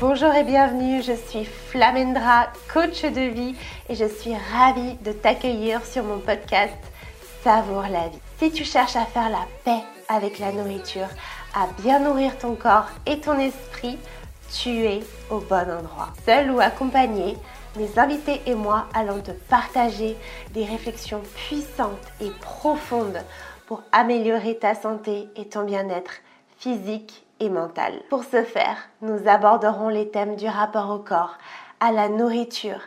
Bonjour et bienvenue, je suis Flamendra, coach de vie et je suis ravie de t'accueillir sur mon podcast Savoure la vie. Si tu cherches à faire la paix avec la nourriture, à bien nourrir ton corps et ton esprit, tu es au bon endroit. Seul ou accompagné, mes invités et moi allons te partager des réflexions puissantes et profondes pour améliorer ta santé et ton bien-être physique et mentale. Pour ce faire, nous aborderons les thèmes du rapport au corps, à la nourriture,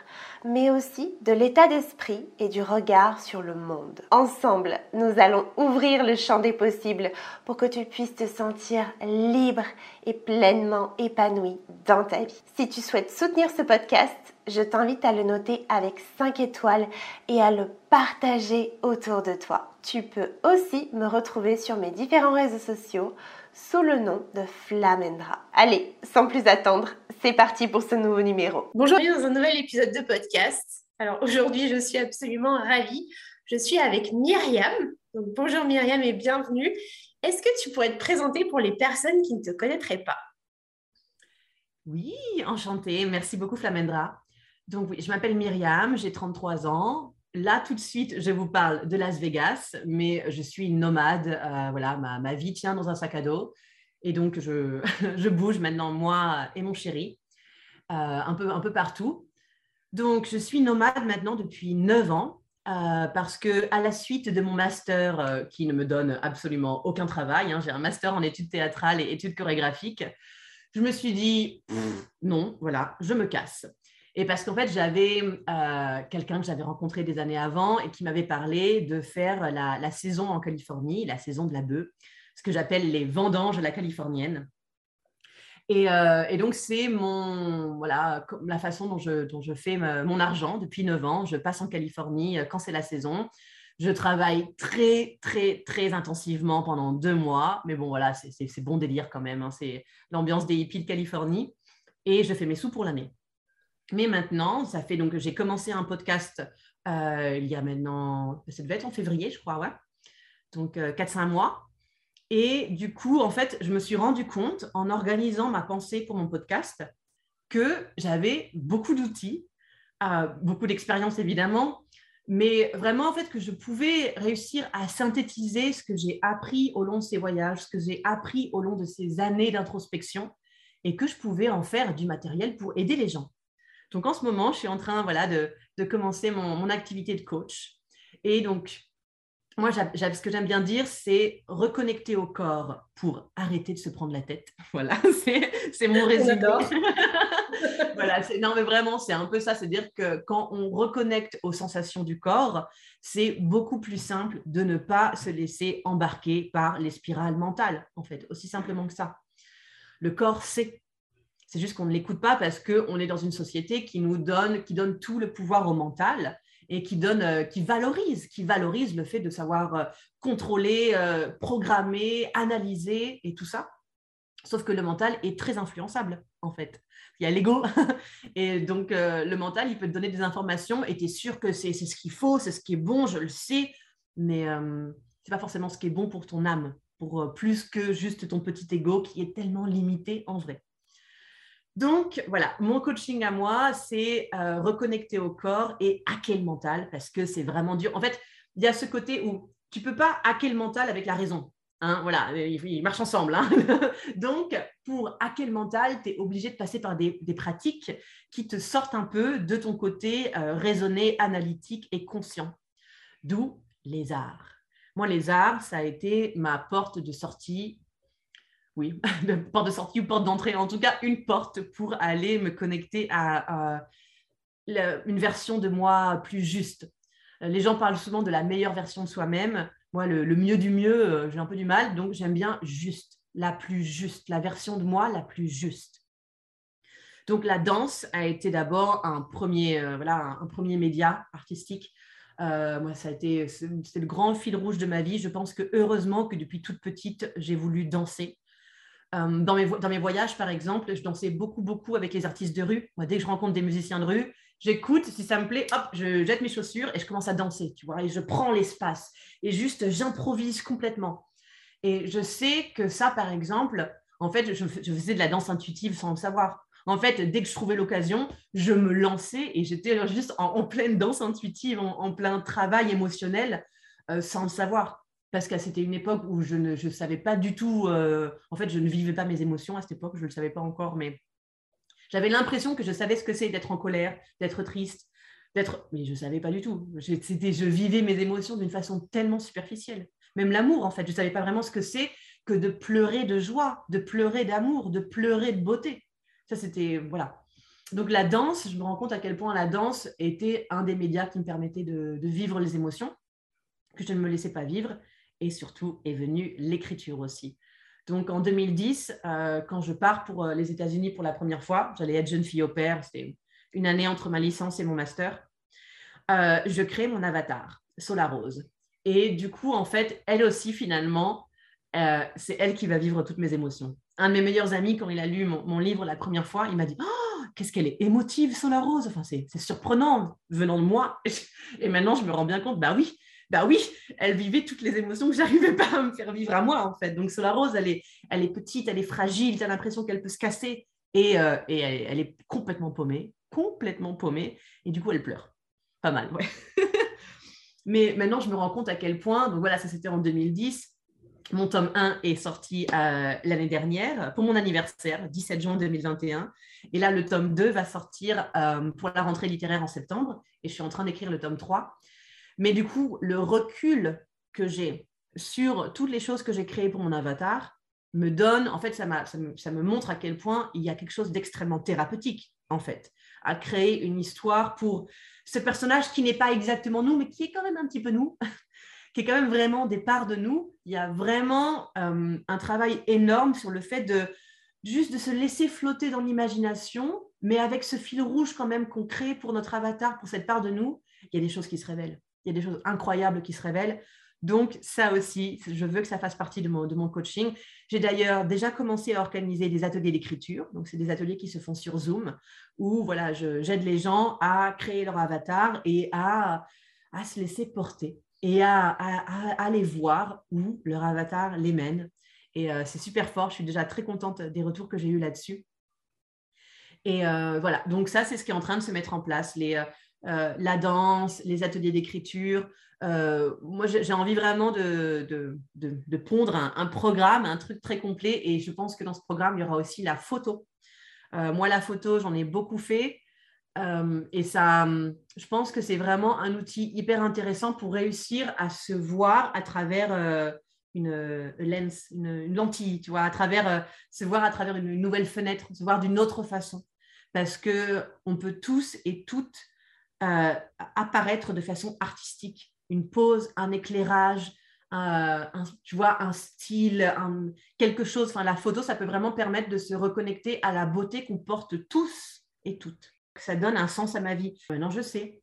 mais aussi de l'état d'esprit et du regard sur le monde. Ensemble, nous allons ouvrir le champ des possibles pour que tu puisses te sentir libre et pleinement épanoui dans ta vie. Si tu souhaites soutenir ce podcast, je t'invite à le noter avec 5 étoiles et à le partager autour de toi. Tu peux aussi me retrouver sur mes différents réseaux sociaux sous le nom de Flamendra. Allez, sans plus attendre, c'est parti pour ce nouveau numéro. Bonjour, bienvenue dans un nouvel épisode de podcast. Alors aujourd'hui, je suis absolument ravie. Je suis avec Myriam. Donc, bonjour Myriam et bienvenue. Est-ce que tu pourrais te présenter pour les personnes qui ne te connaîtraient pas? Oui, enchantée. Merci beaucoup Flamendra. Donc oui, je m'appelle Myriam, j'ai 33 ans. Là, tout de suite, je vous parle de Las Vegas, mais je suis nomade. Euh, voilà, ma, vie tient dans un sac à dos. Et donc, je, je bouge maintenant, moi et mon chéri, euh, un, peu, un peu partout. Donc, je suis nomade maintenant depuis 9 ans. Euh, parce que à la suite de mon master qui ne me donne absolument aucun travail, hein, j'ai un master en études théâtrales et études chorégraphiques, je me suis dit non, voilà, je me casse. Et parce qu'en fait, j'avais euh, quelqu'un que j'avais rencontré des années avant et qui m'avait parlé de faire la, saison en Californie, la saison de la bœuf, ce que j'appelle les vendanges à la californienne. Et, euh, donc, c'est voilà, la façon dont je, dont je fais mon argent depuis 9 ans. Je passe en Californie euh, quand c'est la saison. Je travaille très, très, très intensivement pendant deux mois. Mais bon, voilà, c'est bon délire quand même. Hein. C'est l'ambiance des hippies de Californie. Et je fais mes sous pour l'année. Mais maintenant, ça fait donc j'ai commencé un podcast euh, il y a maintenant, ça devait être en février, je crois, ouais. Donc 4-5 euh, mois. Et du coup, en fait, je me suis rendu compte en organisant ma pensée pour mon podcast que j'avais beaucoup d'outils, euh, beaucoup d'expérience évidemment, mais vraiment en fait que je pouvais réussir à synthétiser ce que j'ai appris au long de ces voyages, ce que j'ai appris au long de ces années d'introspection, et que je pouvais en faire du matériel pour aider les gens. Donc en ce moment, je suis en train voilà, de, commencer mon, activité de coach. Et donc, moi, ce que j'aime bien dire, c'est reconnecter au corps pour arrêter de se prendre la tête. Voilà, c'est mon résumé. voilà, non, mais vraiment, c'est un peu ça. C'est-à-dire que quand on reconnecte aux sensations du corps, c'est beaucoup plus simple de ne pas se laisser embarquer par les spirales mentales, en fait, aussi simplement que ça. Le corps sait c'est juste qu'on ne l'écoute pas parce qu'on est dans une société qui nous donne, qui donne tout le pouvoir au mental et qui donne, euh, qui valorise, qui valorise le fait de savoir euh, contrôler, euh, programmer, analyser et tout ça. Sauf que le mental est très influençable, en fait. Il y a l'ego. et donc, le mental, il peut te donner des informations et tu es sûr que c'est ce qu'il faut, c'est ce qui est bon, je le sais, mais ce n'est pas forcément ce qui est bon pour ton âme, pour plus que juste ton petit ego qui est tellement limité en vrai. Donc, voilà, mon coaching à moi, c'est euh, reconnecter au corps et hacker le mental parce que c'est vraiment dur. En fait, il y a ce côté où tu peux pas hacker le mental avec la raison. Hein, voilà, ils, marchent ensemble. Hein. Donc, pour hacker le mental, tu es obligé de passer par des, pratiques qui te sortent un peu de ton côté euh, raisonné, analytique et conscient. D'où les arts. Moi, les arts, ça a été ma porte de sortie oui, porte de sortie ou porte d'entrée, en tout cas une porte pour aller me connecter à, une version de moi plus juste. Les gens parlent souvent de la meilleure version de soi-même. Moi, le, mieux du mieux, euh, j'ai un peu du mal, donc j'aime bien juste, la plus juste, la version de moi la plus juste. Donc la danse a été d'abord un premier, euh, voilà, un, premier média artistique. Euh, moi, ça a été, c'est le grand fil rouge de ma vie. Je pense que heureusement que depuis toute petite, j'ai voulu danser. Euh, dans, mes, dans mes voyages, par exemple, je dansais beaucoup, beaucoup avec les artistes de rue. Dès que je rencontre des musiciens de rue, j'écoute, si ça me plaît, hop, je jette mes chaussures et je commence à danser, tu vois, et je prends l'espace. Et juste, j'improvise complètement. Et je sais que ça, par exemple, En fait, je, faisais de la danse intuitive sans le savoir. En fait, dès que je trouvais l'occasion, je me lançais et j'étais juste en, pleine danse intuitive, en, plein travail émotionnel, euh, sans le savoir. Parce que c'était une époque où je ne savais pas du tout, euh, en fait, je ne vivais pas mes émotions à cette époque, je ne le savais pas encore, mais j'avais l'impression que je savais ce que c'est d'être en colère, d'être triste, d'être... Mais je ne savais pas du tout. Je, je vivais mes émotions d'une façon tellement superficielle. Même l'amour, en fait, je ne savais pas vraiment ce que c'est que de pleurer de joie, de pleurer d'amour, de pleurer de beauté. Ça, c'était... Voilà. Donc la danse, je me rends compte à quel point la danse était un des médias qui me permettait de, vivre les émotions, que je ne me laissais pas vivre. Et surtout est venue l'écriture aussi. Donc en 2010, euh, quand je pars pour euh, les États-Unis pour la première fois, j'allais être jeune fille au père, c'était une année entre ma licence et mon master, euh, je crée mon avatar, Solar Rose. Et du coup, en fait, elle aussi, finalement, c'est elle qui va vivre toutes mes émotions. Un de mes meilleurs amis, quand il a lu mon, livre la première fois, il m'a dit oh, Qu'est-ce qu'elle est émotive, Solar Rose enfin, C'est surprenant venant de moi. Et maintenant, je me rends bien compte, bah oui, bah oui, elle vivait toutes les émotions que j'arrivais pas à me faire vivre à moi, en fait. Donc, Solar Rose, elle est, elle est petite, elle est fragile, tu as l'impression qu'elle peut se casser. Et, euh, elle, est complètement paumée, complètement paumée. Et du coup, elle pleure. Pas mal, ouais. Mais maintenant, je me rends compte à quel point, donc voilà, ça c'était en 2010. Mon tome 1 est sorti euh, l'année dernière pour mon anniversaire, 17 juin 2021. Et là, le tome 2 va sortir euh, pour la rentrée littéraire en septembre. Et je suis en train d'écrire le tome 3. Mais du coup, le recul que j'ai sur toutes les choses que j'ai créées pour mon avatar me donne, en fait, ça, me, montre à quel point il y a quelque chose d'extrêmement thérapeutique, en fait, à créer une histoire pour ce personnage qui n'est pas exactement nous, mais qui est quand même un petit peu nous, qui est quand même vraiment des parts de nous. Il y a vraiment euh, un travail énorme sur le fait de juste de se laisser flotter dans l'imagination, mais avec ce fil rouge quand même qu'on crée pour notre avatar, pour cette part de nous, il y a des choses qui se révèlent il y a des choses incroyables qui se révèlent. Donc, ça aussi, je veux que ça fasse partie de mon, coaching. J'ai d'ailleurs déjà commencé à organiser des ateliers d'écriture. Donc, c'est des ateliers qui se font sur Zoom où voilà, j'aide les gens à créer leur avatar et à, à se laisser porter et à, à, aller voir où leur avatar les mène. Et euh, c'est super fort. Je suis déjà très contente des retours que j'ai eus là-dessus. Et euh, voilà, donc ça, c'est ce qui est en train de se mettre en place. Euh, euh, la danse, les ateliers d'écriture. Euh, moi, j'ai envie vraiment de, de, pondre un, programme, un truc très complet. Et je pense que dans ce programme, il y aura aussi la photo. Euh, moi, la photo, j'en ai beaucoup fait. et ça, je pense que c'est vraiment un outil hyper intéressant pour réussir à se voir à travers une, lens, une, lentille, tu vois, à travers, se voir à travers une nouvelle fenêtre, se voir d'une autre façon. Parce que on peut tous et toutes euh, apparaître de façon artistique. Une pose, un éclairage, un, tu vois, un style, quelque chose. Enfin, la photo, ça peut vraiment permettre de se reconnecter à la beauté qu'on porte tous et toutes. Ça donne un sens à ma vie. Maintenant, je sais,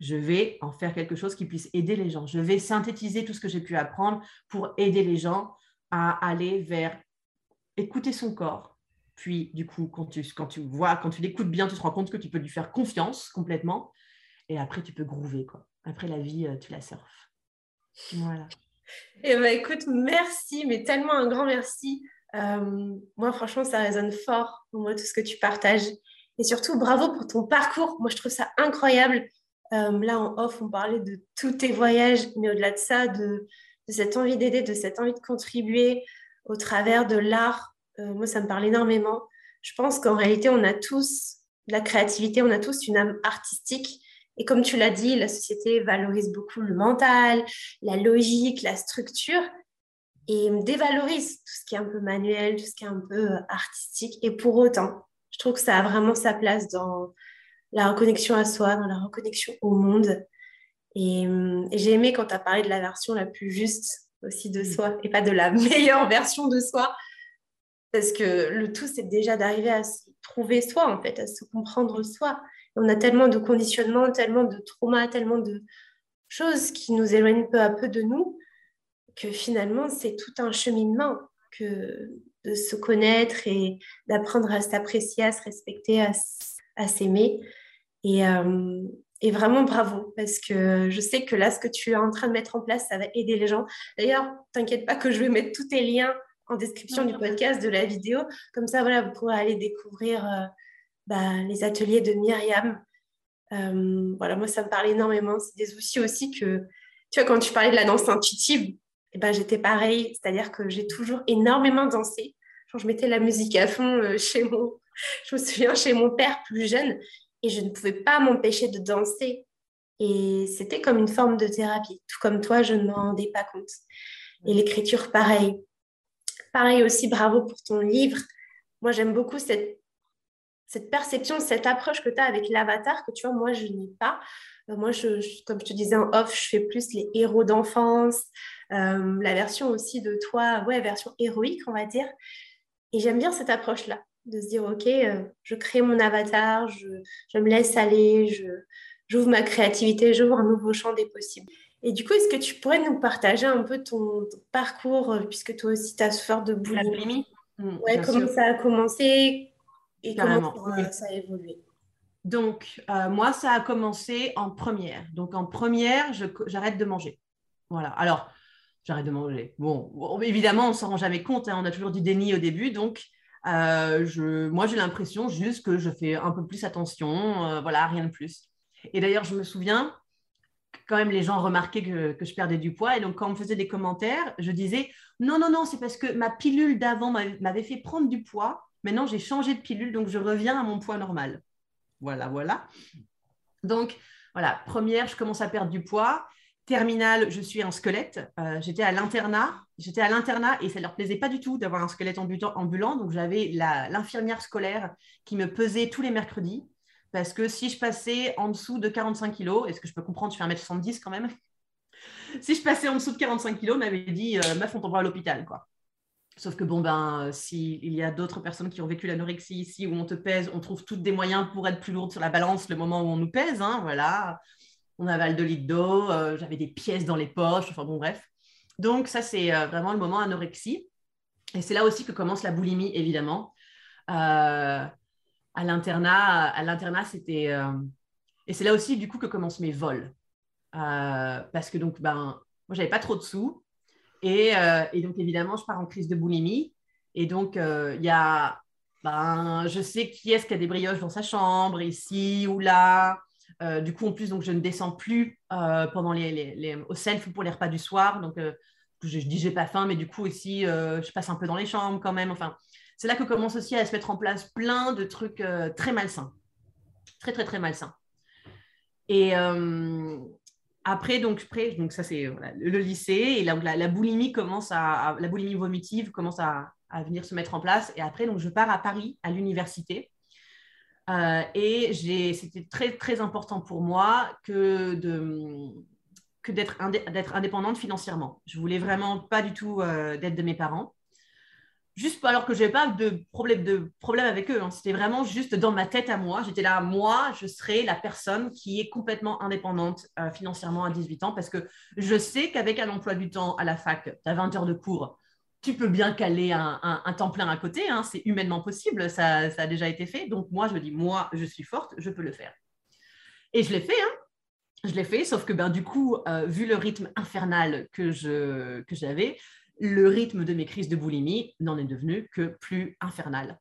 je vais en faire quelque chose qui puisse aider les gens. Je vais synthétiser tout ce que j'ai pu apprendre pour aider les gens à aller vers écouter son corps. Puis, du coup, quand tu, quand tu vois, quand tu l'écoutes bien, tu te rends compte que tu peux lui faire confiance complètement. Et après, tu peux groover. Quoi. Après la vie, euh, tu la surfes. Voilà. Eh ben, écoute, merci, mais tellement un grand merci. Euh, moi, franchement, ça résonne fort moi, tout ce que tu partages. Et surtout, bravo pour ton parcours. Moi, je trouve ça incroyable. Euh, là, en off, on parlait de tous tes voyages, mais au-delà de ça, de, cette envie d'aider, de cette envie de contribuer au travers de l'art. moi, ça me parle énormément. Je pense qu'en réalité, on a tous de la créativité, on a tous une âme artistique. Et comme tu l'as dit, la société valorise beaucoup le mental, la logique, la structure et dévalorise tout ce qui est un peu manuel, tout ce qui est un peu euh, artistique. Et pour autant, je trouve que ça a vraiment sa place dans la reconnexion à soi, dans la reconnexion au monde. Et, hum, j'ai aimé quand tu as parlé de la version la plus juste aussi de soi et pas de la meilleure version de soi. Parce que le tout, c'est déjà d'arriver à se trouver soi, en fait, à se comprendre soi. On a tellement de conditionnements, tellement de traumas, tellement de choses qui nous éloignent peu à peu de nous, que finalement, c'est tout un cheminement que de se connaître et d'apprendre à s'apprécier, à se respecter, à, s'aimer. Et, euh, et, vraiment bravo, parce que je sais que là, ce que tu es en train de mettre en place, ça va aider les gens. D'ailleurs, t'inquiète pas que je vais mettre tous tes liens en description du podcast, de la vidéo. Comme ça, voilà, vous pourrez aller découvrir euh, bah, les ateliers de Myriam. Euh, voilà, moi, ça me parle énormément. C'est des outils aussi que, tu vois, quand tu parlais de la danse intuitive, eh ben, j'étais pareil. C'est-à-dire que j'ai toujours énormément dansé. Genre, je mettais la musique à fond euh, chez mon, je me souviens, chez mon père plus jeune, et je ne pouvais pas m'empêcher de danser. Et c'était comme une forme de thérapie. Tout comme toi, je ne m'en rendais pas compte. Et l'écriture, pareil. Pareil aussi, bravo pour ton livre. Moi, j'aime beaucoup cette, cette perception, cette approche que tu as avec l'avatar, que tu vois, moi, je n'ai pas. Euh, moi, je, comme je te disais en off, je fais plus les héros d'enfance, euh, la version aussi de toi, ouais, version héroïque, on va dire. Et j'aime bien cette approche-là, de se dire, OK, euh, je crée mon avatar, je, je me laisse aller, je, j'ouvre ma créativité, j'ouvre un nouveau champ des possibles. Et du coup, est-ce que tu pourrais nous partager un peu ton, parcours, puisque toi aussi, tu as souffert de boulimie mmh, Ouais, comment ça a commencé? Et comment ça, a évolué? Donc, euh, moi, ça a commencé en première. Donc, en première, j'arrête de manger. Voilà. Alors, j'arrête de manger. Bon, évidemment, on ne s'en rend jamais compte. Hein. on a toujours du déni au début. Donc, euh, je, moi, j'ai l'impression juste que je fais un peu plus attention. voilà, rien de plus. Et d'ailleurs, je me souviens, quand même, les gens remarquaient que, je perdais du poids. Et donc, quand on me faisait des commentaires, je disais non, non, non, c'est parce que ma pilule d'avant m'avait fait prendre du poids. Maintenant, j'ai changé de pilule, donc je reviens à mon poids normal. Voilà, voilà. Donc, voilà, première, je commence à perdre du poids. Terminale, je suis un squelette. Euh, j'étais à l'internat. J'étais à l'internat et ça ne leur plaisait pas du tout d'avoir un squelette ambulant. Donc, j'avais l'infirmière scolaire qui me pesait tous les mercredis. Parce que si je passais en dessous de 45 kilos, est-ce que je peux comprendre, tu fais 1m70 quand même? Si je passais en dessous de 45 kilos, on m'avait dit, euh, meuf, on t'envoie à l'hôpital. quoi. Sauf que bon, ben, s'il y a d'autres personnes qui ont vécu l'anorexie ici, où on te pèse, on trouve toutes des moyens pour être plus lourde sur la balance le moment où on nous pèse. Hein, voilà. On avale 2 litres d'eau, euh, j'avais des pièces dans les poches, enfin bon, bref. Donc, ça, c'est euh, vraiment le moment anorexie. Et c'est là aussi que commence la boulimie, évidemment. Euh, à l'internat, à l'internat, c'était euh, et c'est là aussi du coup que commencent mes vols euh, parce que donc ben moi j'avais pas trop de sous et, euh, et, donc évidemment je pars en crise de boulimie et donc il y a ben je sais qui est-ce qui a des brioches dans sa chambre ici ou là du coup en plus donc je ne descends plus pendant les, les, au self pour les repas du soir donc je, je dis j'ai pas faim mais du coup aussi je passe un peu dans les chambres quand même enfin c'est là que commence aussi à se mettre en place plein de trucs euh, très malsains. Très, très, très malsains. Et euh, après, donc, donc ça, c'est le lycée. Et la, boulimie commence à, la boulimie vomitive commence à, venir se mettre en place. Et après, donc, je pars à Paris, à l'université. Euh, et c'était très, très important pour moi que de que d'être indépendante financièrement. Je voulais vraiment pas du tout d'aide de mes parents juste alors que je n'avais pas de problème, de avec eux. Hein. C'était vraiment juste dans ma tête à moi. J'étais là, moi, je serai la personne qui est complètement indépendante euh, financièrement à 18 ans parce que je sais qu'avec un emploi du temps à la fac, tu as 20 heures de cours, tu peux bien caler un, temps plein à côté. Hein. C'est humainement possible, ça, a déjà été fait. Donc moi, je me dis, moi, je suis forte, je peux le faire. Et je l'ai fait. Hein. Je l'ai fait, sauf que ben, du coup, euh, vu le rythme infernal que j'avais, que le rythme de mes crises de boulimie n'en est devenu que plus infernal.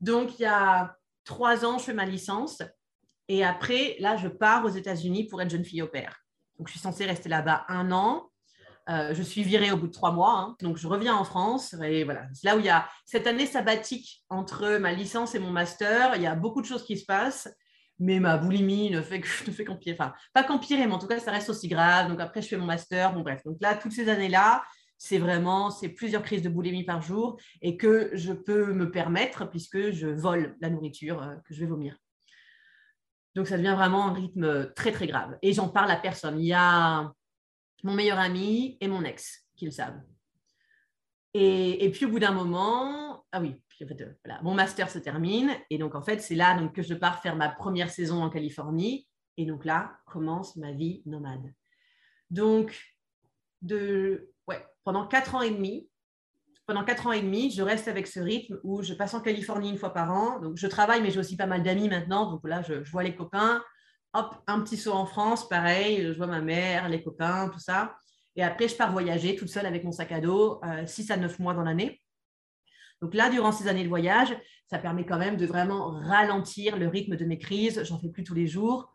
Donc, il y a trois ans, je fais ma licence. Et après, là, je pars aux États-Unis pour être jeune fille au père. Donc, je suis censée rester là-bas un an. Euh, je suis virée au bout de trois mois. Hein. Donc, je reviens en France. Et voilà, c'est là où il y a cette année sabbatique entre ma licence et mon master. Il y a beaucoup de choses qui se passent. Mais ma boulimie ne fait, qu'empirer. Enfin, pas qu'empirer, mais en tout cas, ça reste aussi grave. Donc, après, je fais mon master. Bon, bref. Donc, là, toutes ces années-là, c'est vraiment c'est plusieurs crises de boulimie par jour et que je peux me permettre puisque je vole la nourriture euh, que je vais vomir. Donc ça devient vraiment un rythme très très grave. Et j'en parle à personne. Il y a mon meilleur ami et mon ex qui le savent. Et, puis au bout d'un moment, ah oui, euh, mon master se termine et donc en fait c'est là donc que je pars faire ma première saison en Californie et donc là commence ma vie nomade. Donc de pendant quatre ans et demi, pendant quatre ans et demi, je reste avec ce rythme où je passe en Californie une fois par an. Donc, je travaille, mais j'ai aussi pas mal d'amis maintenant. Donc là, je, vois les copains. Hop, un petit saut en France, pareil. Je vois ma mère, les copains, tout ça. Et après, je pars voyager toute seule avec mon sac à dos, 6 à 9 mois dans l'année. Donc là, durant ces années de voyage, ça permet quand même de vraiment ralentir le rythme de mes crises. J'en fais plus tous les jours.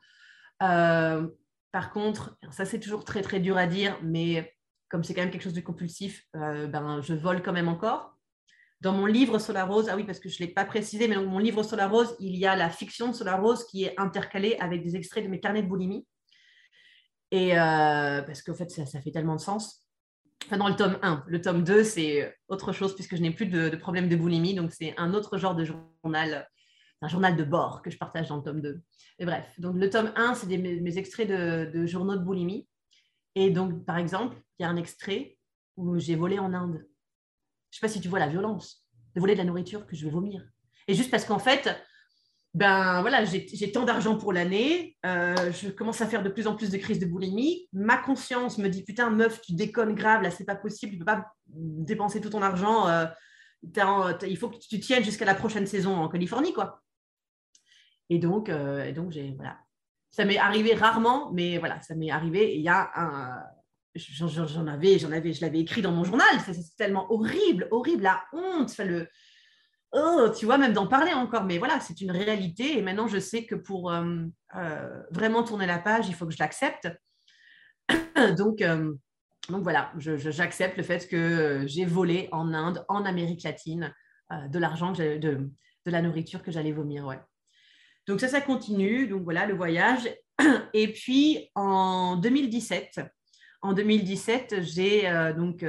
Euh, par contre, ça c'est toujours très très dur à dire, mais comme c'est quand même quelque chose de compulsif, euh, ben, je vole quand même encore. Dans mon livre Solar Rose, ah oui, parce que je ne l'ai pas précisé, mais dans mon livre Solar Rose, il y a la fiction de Solar Rose qui est intercalée avec des extraits de mes carnets de boulimie. Et euh, parce qu'en fait, ça, fait tellement de sens. Enfin, dans le tome 1. Le tome 2, c'est autre chose puisque je n'ai plus de, de, problème de boulimie. Donc, c'est un autre genre de journal, un journal de bord que je partage dans le tome 2. Et bref, donc le tome 1, c'est mes, extraits de, de, journaux de boulimie. Et donc, par exemple, il y a un extrait où j'ai volé en Inde. Je ne sais pas si tu vois la violence de voler de la nourriture que je vais vomir. Et juste parce qu'en fait, ben voilà, j'ai tant d'argent pour l'année, euh, je commence à faire de plus en plus de crises de boulimie. Ma conscience me dit putain meuf, tu déconnes grave, là c'est pas possible, tu peux pas dépenser tout ton argent. Euh, il faut que tu tiennes jusqu'à la prochaine saison en Californie quoi. Et donc, euh, donc j'ai voilà, ça m'est arrivé rarement, mais voilà, ça m'est arrivé. Il y a un, j'en avais, j'en avais, je l'avais écrit dans mon journal. C'est tellement horrible, horrible, la honte, le oh, tu vois, même d'en parler encore. Mais voilà, c'est une réalité. Et maintenant, je sais que pour euh, euh, vraiment tourner la page, il faut que je l'accepte. donc, euh, donc voilà, j'accepte le fait que j'ai volé en Inde, en Amérique latine, de l'argent, de, de, la nourriture que j'allais vomir. Ouais. Donc ça, ça continue. Donc voilà, le voyage. Et puis en 2017, en 2017, j'ai donc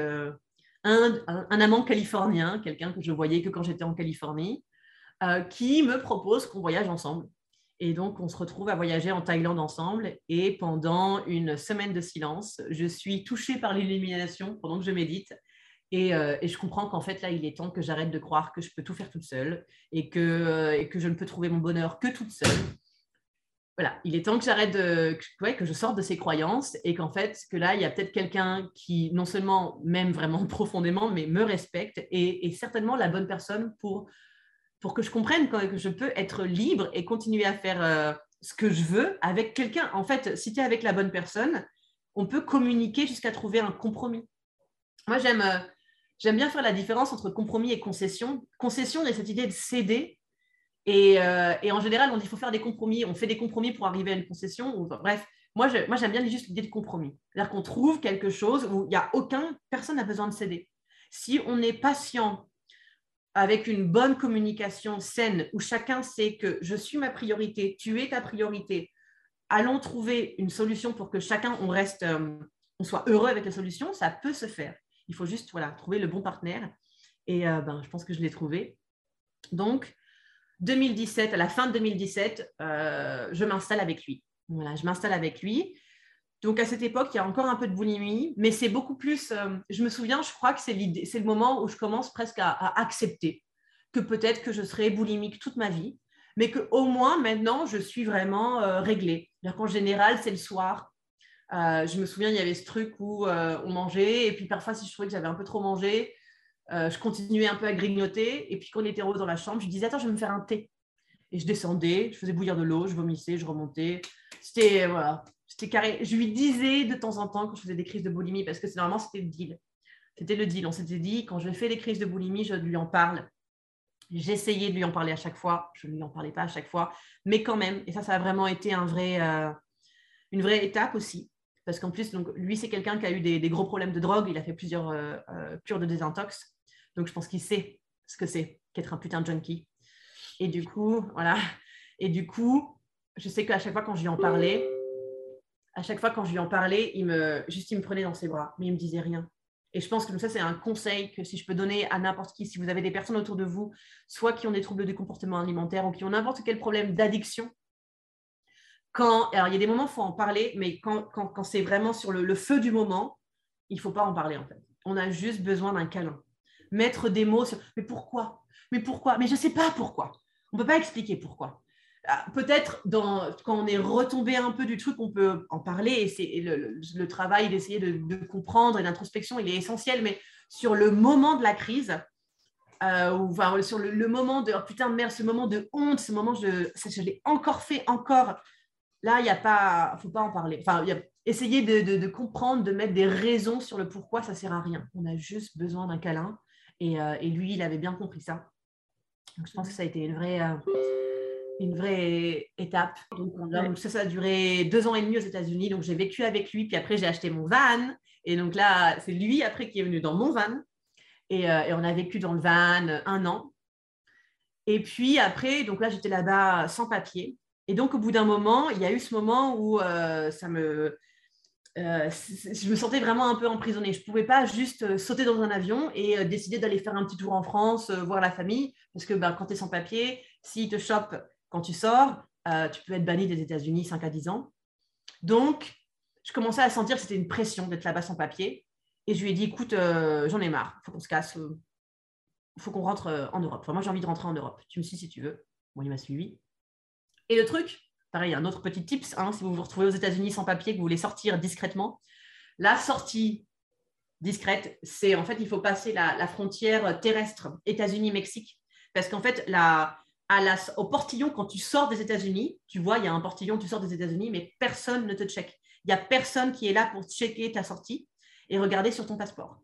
un, amant californien, quelqu'un que je voyais que quand j'étais en Californie, euh, qui me propose qu'on voyage ensemble. Et donc, on se retrouve à voyager en Thaïlande ensemble. Et pendant une semaine de silence, je suis touchée par l'illumination pendant que je médite. Et, euh, je comprends qu'en fait, là, il est temps que j'arrête de croire que je peux tout faire toute seule et que, euh, et que je ne peux trouver mon bonheur que toute seule voilà, il est temps que j'arrête de, que je sorte de ces croyances et qu'en fait, que là, il y a peut-être quelqu'un qui non seulement m'aime vraiment profondément, mais me respecte et est certainement la bonne personne pour, pour que je comprenne que je peux être libre et continuer à faire euh, ce que je veux avec quelqu'un. En fait, si tu es avec la bonne personne, on peut communiquer jusqu'à trouver un compromis. Moi, j'aime j'aime bien faire la différence entre compromis et concession. Concession, y a cette idée de céder euh, et, en général, on dit qu'il faut faire des compromis. On fait des compromis pour arriver à une concession. bref, moi, j'aime bien juste l'idée de compromis. C'est-à-dire qu'on trouve quelque chose où il n'y a aucun, personne n'a besoin de céder. Si on est patient avec une bonne communication saine, où chacun sait que je suis ma priorité, tu es ta priorité, allons trouver une solution pour que chacun, on reste, euh, on soit heureux avec la solution, ça peut se faire. Il faut juste voilà, trouver le bon partenaire. Et euh, ben, je pense que je l'ai trouvé. Donc, 2017, à la fin de 2017, euh, je m'installe avec lui. Voilà, je m'installe avec lui. Donc à cette époque, il y a encore un peu de boulimie, mais c'est beaucoup plus. Euh, je me souviens, je crois que c'est le moment où je commence presque à, accepter que peut-être que je serai boulimique toute ma vie, mais que au moins maintenant je suis vraiment réglée. qu'en général, c'est le soir. Je me souviens, il y avait ce truc où on mangeait, et puis parfois, si je trouvais que j'avais un peu trop mangé, euh, je continuais un peu à grignoter. Et puis, quand on était rose dans la chambre, je disais Attends, je vais me faire un thé. Et je descendais, je faisais bouillir de l'eau, je vomissais, je remontais. C'était voilà, c'était carré. Je lui disais de temps en temps quand je faisais des crises de boulimie, parce que normalement, c'était le deal. C'était le deal. On s'était dit quand je fais des crises de boulimie, je lui en parle. J'essayais de lui en parler à chaque fois. Je ne lui en parlais pas à chaque fois. Mais quand même, et ça, ça a vraiment été un vrai, euh, une vraie étape aussi. Parce qu'en plus, donc, lui, c'est quelqu'un qui a eu des, gros problèmes de drogue. Il a fait plusieurs euh, cures de désintox. Donc, je pense qu'il sait ce que c'est qu'être un putain de junkie. Et du coup, voilà. Et du coup, je sais qu'à chaque fois quand je lui en parlais, à chaque fois quand je en parlais, il me, juste il me prenait dans ses bras, mais il me disait rien. Et je pense que ça, c'est un conseil que si je peux donner à n'importe qui, si vous avez des personnes autour de vous, soit qui ont des troubles de comportement alimentaire ou qui ont n'importe quel problème d'addiction, alors il y a des moments, il faut en parler, mais quand, c'est vraiment sur le, feu du moment, il ne faut pas en parler en fait. On a juste besoin d'un câlin mettre des mots sur mais pourquoi? Mais pourquoi? Mais je ne sais pas pourquoi. On ne peut pas expliquer pourquoi. Ah, peut-être quand on est retombé un peu du truc, on peut en parler et, c'est, le, travail d'essayer de, comprendre et l'introspection, il est essentiel, mais sur le moment de la crise, euh, ou sur le, moment de oh putain de merde, ce moment de honte, ce moment je l'ai encore fait, encore. Là, il n'y a pas, faut pas en parler. Enfin, y a, essayer de, comprendre, de mettre des raisons sur le pourquoi ça sert à rien. On a juste besoin d'un câlin. Et, euh, lui, il avait bien compris ça. Donc, je pense que ça a été une vraie, euh, une vraie étape. Donc, ça, ça a duré deux ans et demi aux États-Unis. Donc, j'ai vécu avec lui. Puis après, j'ai acheté mon van. Et donc là, c'est lui après qui est venu dans mon van. Et, euh, et, on a vécu dans le van un an. Et puis après, donc là, j'étais là-bas sans papier. Et donc, au bout d'un moment, il y a eu ce moment où ça me, euh, je me sentais vraiment un peu emprisonnée. Je ne pouvais pas juste euh, sauter dans un avion et euh, décider d'aller faire un petit tour en France, voir la famille, parce que ben, quand tu es sans papier, s'ils te chopent quand tu sors, tu peux être banni des États-Unis 5 à 10 ans. Donc, je commençais à sentir que c'était une pression d'être là-bas sans papier. Et je lui ai dit, écoute, j'en ai marre, il faut qu'on se casse, il faut qu'on rentre en Europe. Enfin, moi, j'ai envie de rentrer en Europe. Tu me suis si tu veux. Bon, il m'a suivi. Et le truc, Pareil, un autre petit tips, hein, si vous vous retrouvez aux États-Unis sans papier, que vous voulez sortir discrètement, la sortie discrète, c'est en fait, il faut passer la, frontière terrestre États-Unis-Mexique. Parce qu'en fait, au portillon, quand tu sors des États-Unis, tu vois, il y a un portillon, tu sors des États-Unis, mais personne ne te check. Il n'y a personne qui est là pour checker ta sortie et regarder sur ton passeport.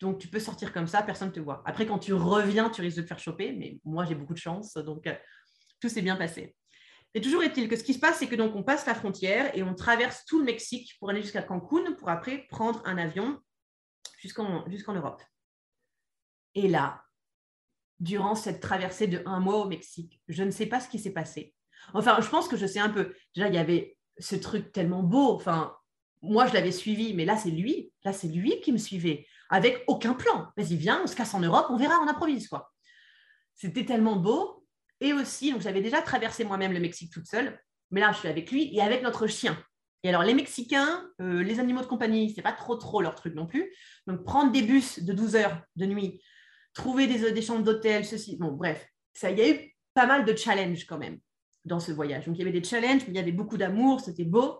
Donc, tu peux sortir comme ça, personne ne te voit. Après, quand tu reviens, tu risques de te faire choper, mais moi, j'ai beaucoup de chance, donc euh, tout s'est bien passé. Et toujours est-il que ce qui se passe, c'est que donc on passe la frontière et on traverse tout le Mexique pour aller jusqu'à Cancun pour après prendre un avion jusqu'en jusqu'en Europe. Et là, durant cette traversée de un mois au Mexique, je ne sais pas ce qui s'est passé. Enfin, je pense que je sais un peu. Déjà, il y avait ce truc tellement beau. Enfin, moi, je l'avais suivi, mais là, c'est lui. Là, c'est lui qui me suivait avec aucun plan. Vas-y, viens, on se casse en Europe, on verra, on improvise quoi. C'était tellement beau et aussi, donc j'avais déjà traversé moi-même le Mexique toute seule, mais là, je suis avec lui et avec notre chien. Et alors, les Mexicains, euh, les animaux de compagnie, c'est pas trop trop leur truc non plus. Donc, prendre des bus de 12 heures de nuit, trouver des, des chambres d'hôtel, ceci. Bon, bref, ça, il y a eu pas mal de challenges quand même dans ce voyage. Donc, il y avait des challenges, mais il y avait beaucoup d'amour, c'était beau.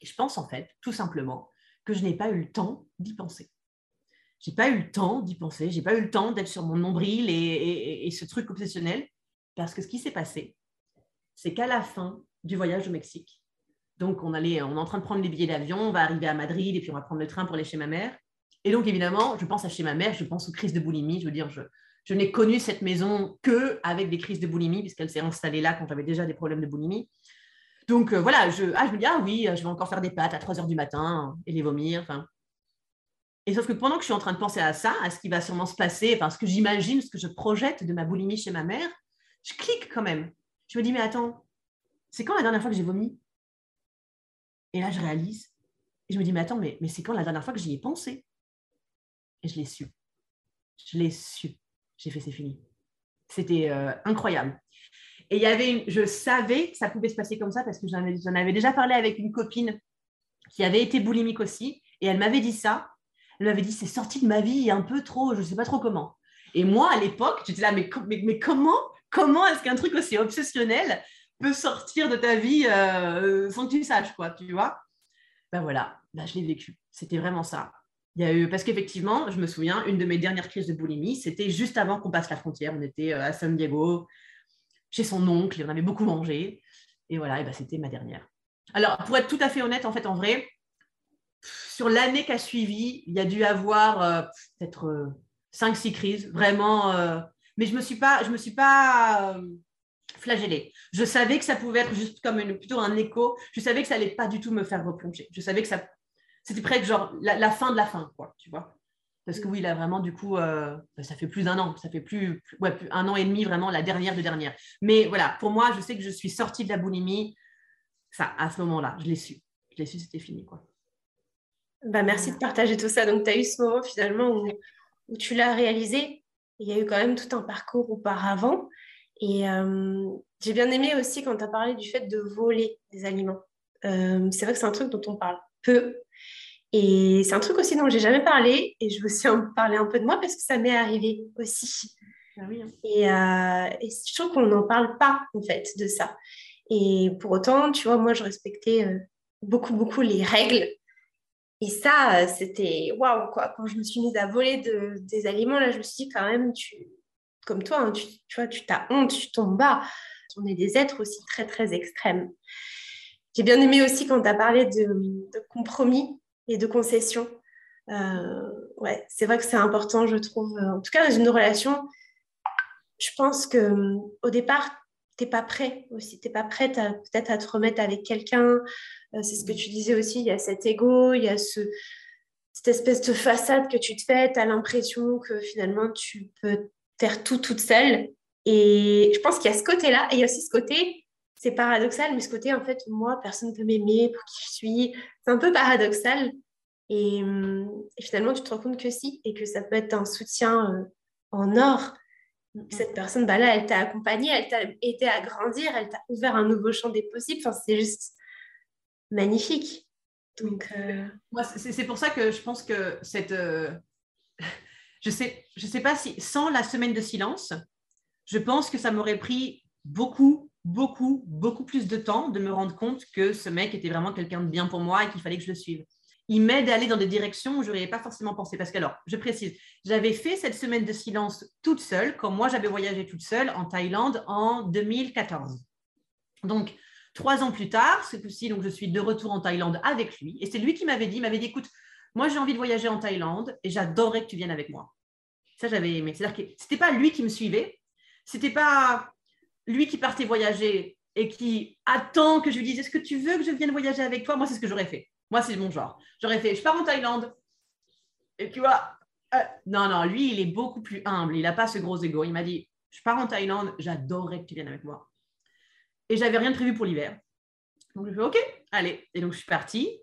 Et je pense en fait, tout simplement, que je n'ai pas eu le temps d'y penser. J'ai pas eu le temps d'y penser, j'ai pas eu le temps d'être sur mon nombril et ce truc obsessionnel. Parce que ce qui s'est passé, c'est qu'à la fin du voyage au Mexique, donc on, allait, on est en train de prendre les billets d'avion, on va arriver à Madrid et puis on va prendre le train pour aller chez ma mère. Et donc évidemment, je pense à chez ma mère, je pense aux crises de boulimie. Je veux dire, je, n'ai connu cette maison que avec des crises de boulimie, puisqu'elle s'est installée là quand j'avais déjà des problèmes de boulimie. Donc euh, voilà, je, ah, je me dis, ah oui, je vais encore faire des pâtes à 3 heures du matin et les vomir. Et sauf que pendant que je suis en train de penser à ça, à ce qui va sûrement se passer, enfin, ce que j'imagine, ce que je projette de ma boulimie chez ma mère, je clique quand même. Je me dis, mais attends, c'est quand la dernière fois que j'ai vomi? Et là, je réalise. Et je me dis, mais attends, mais, mais c'est quand la dernière fois que j'y ai pensé? Et je l'ai su. Je l'ai su. J'ai fait, c'est fini. C'était euh, incroyable. Et il y avait je savais que ça pouvait se passer comme ça parce que j'en avais, avais déjà parlé avec une copine qui avait été boulimique aussi. Et elle m'avait dit ça. Elle m'avait dit, c'est sorti de ma vie un peu trop, je ne sais pas trop comment. Et moi, à l'époque, j'étais là, mais, mais, mais comment comment est-ce qu'un truc aussi obsessionnel peut sortir de ta vie euh, sans que tu saches, quoi, tu vois? Ben voilà, ben, je l'ai vécu. C'était vraiment ça. Il y a eu, parce qu'effectivement, je me souviens, une de mes dernières crises de boulimie, c'était juste avant qu'on passe la frontière. On était euh, à San Diego, chez son oncle, et on avait beaucoup mangé. Et voilà, et ben, c'était ma dernière. Alors, pour être tout à fait honnête, en fait, en vrai, sur l'année qui a suivi, il y a dû avoir euh, peut-être 5-6 crises, vraiment mais je me suis pas, je me suis pas euh, flagellée. Je savais que ça pouvait être juste comme une, plutôt un écho. Je savais que ça allait pas du tout me faire replonger. Je savais que ça, c'était presque genre la, fin de la fin, quoi, tu vois. Parce que oui, là vraiment, du coup, euh, bah, ça fait plus d'un an, ça fait plus, ouais, plus, un an et demi vraiment la dernière de dernière. Mais voilà, pour moi, je sais que je suis sortie de la boulimie. Ça, à ce moment-là, je l'ai su. Je l'ai su, c'était fini, quoi. Bah, merci de partager tout ça. Donc, tu as eu ce moment finalement où, où tu l'as réalisé il y a eu quand même tout un parcours auparavant. Et euh, j'ai bien aimé aussi quand tu as parlé du fait de voler des aliments. Euh, c'est vrai que c'est un truc dont on parle peu. Et c'est un truc aussi dont j'ai jamais parlé. Et je veux aussi en parler un peu de moi parce que ça m'est arrivé aussi. Ah hein. et, euh, et, je trouve qu'on n'en parle pas, en fait, de ça. Et pour autant, tu vois, moi, je respectais beaucoup, beaucoup les règles et ça, euh, c'était waouh, quoi. Quand je me suis mise à voler des aliments, là, je me suis dit quand même, tu, comme toi, hein, tu, tu, vois, tu t'as honte, tu tombes bas. On est des êtres aussi très, très extrêmes. j'ai bien aimé aussi quand tu as parlé de, compromis et de concessions. Euh, ouais, c'est vrai que c'est important, je trouve. En tout cas, dans une relation, je pense que au départ, tu n'es pas prêt aussi. Tu n'es pas prête peut-être à te remettre avec quelqu'un. Euh, c'est ce que tu disais aussi. Il y a cet ego, il y a ce, cette espèce de façade que tu te fais. Tu as l'impression que finalement, tu peux faire tout toute seule. Et je pense qu'il y a ce côté-là. Et il y a aussi ce côté, c'est paradoxal, mais ce côté, en fait, moi, personne ne peut m'aimer pour qui je suis. C'est un peu paradoxal. Et, finalement, tu te rends compte que si, et que ça peut être un soutien euh, en or. Cette personne, bah là, elle t'a accompagné, elle t'a aidé à grandir, elle t'a ouvert un nouveau champ des possibles. Enfin, c'est juste magnifique. Donc, euh, Moi, c'est pour ça que je pense que cette. Euh, je ne sais, je sais pas si, sans la semaine de silence, je pense que ça m'aurait pris beaucoup, beaucoup, beaucoup plus de temps de me rendre compte que ce mec était vraiment quelqu'un de bien pour moi et qu'il fallait que je le suive. Il m'aide à aller dans des directions où je n'aurais pas forcément pensé. Parce que, alors, je précise, j'avais fait cette semaine de silence toute seule, quand moi j'avais voyagé toute seule en Thaïlande en 2014. Donc, trois ans plus tard, ce donc je suis de retour en Thaïlande avec lui. Et c'est lui qui m'avait dit, m'avait dit, écoute, moi j'ai envie de voyager en Thaïlande et j'adorerais que tu viennes avec moi. Ça, j'avais aimé. C'est-à-dire que ce n'était pas lui qui me suivait, c'était pas lui qui partait voyager et qui attend que je lui dise Est-ce que tu veux que je vienne voyager avec toi? Moi, c'est ce que j'aurais fait. Moi, c'est mon genre. J'aurais fait Je pars en Thaïlande. Et tu vois, euh, non, non, lui, il est beaucoup plus humble. Il n'a pas ce gros ego. Il m'a dit Je pars en Thaïlande, j'adorerais que tu viennes avec moi. Et j'avais rien prévu pour l'hiver. Donc, je fais Ok, allez. Et donc, je suis partie.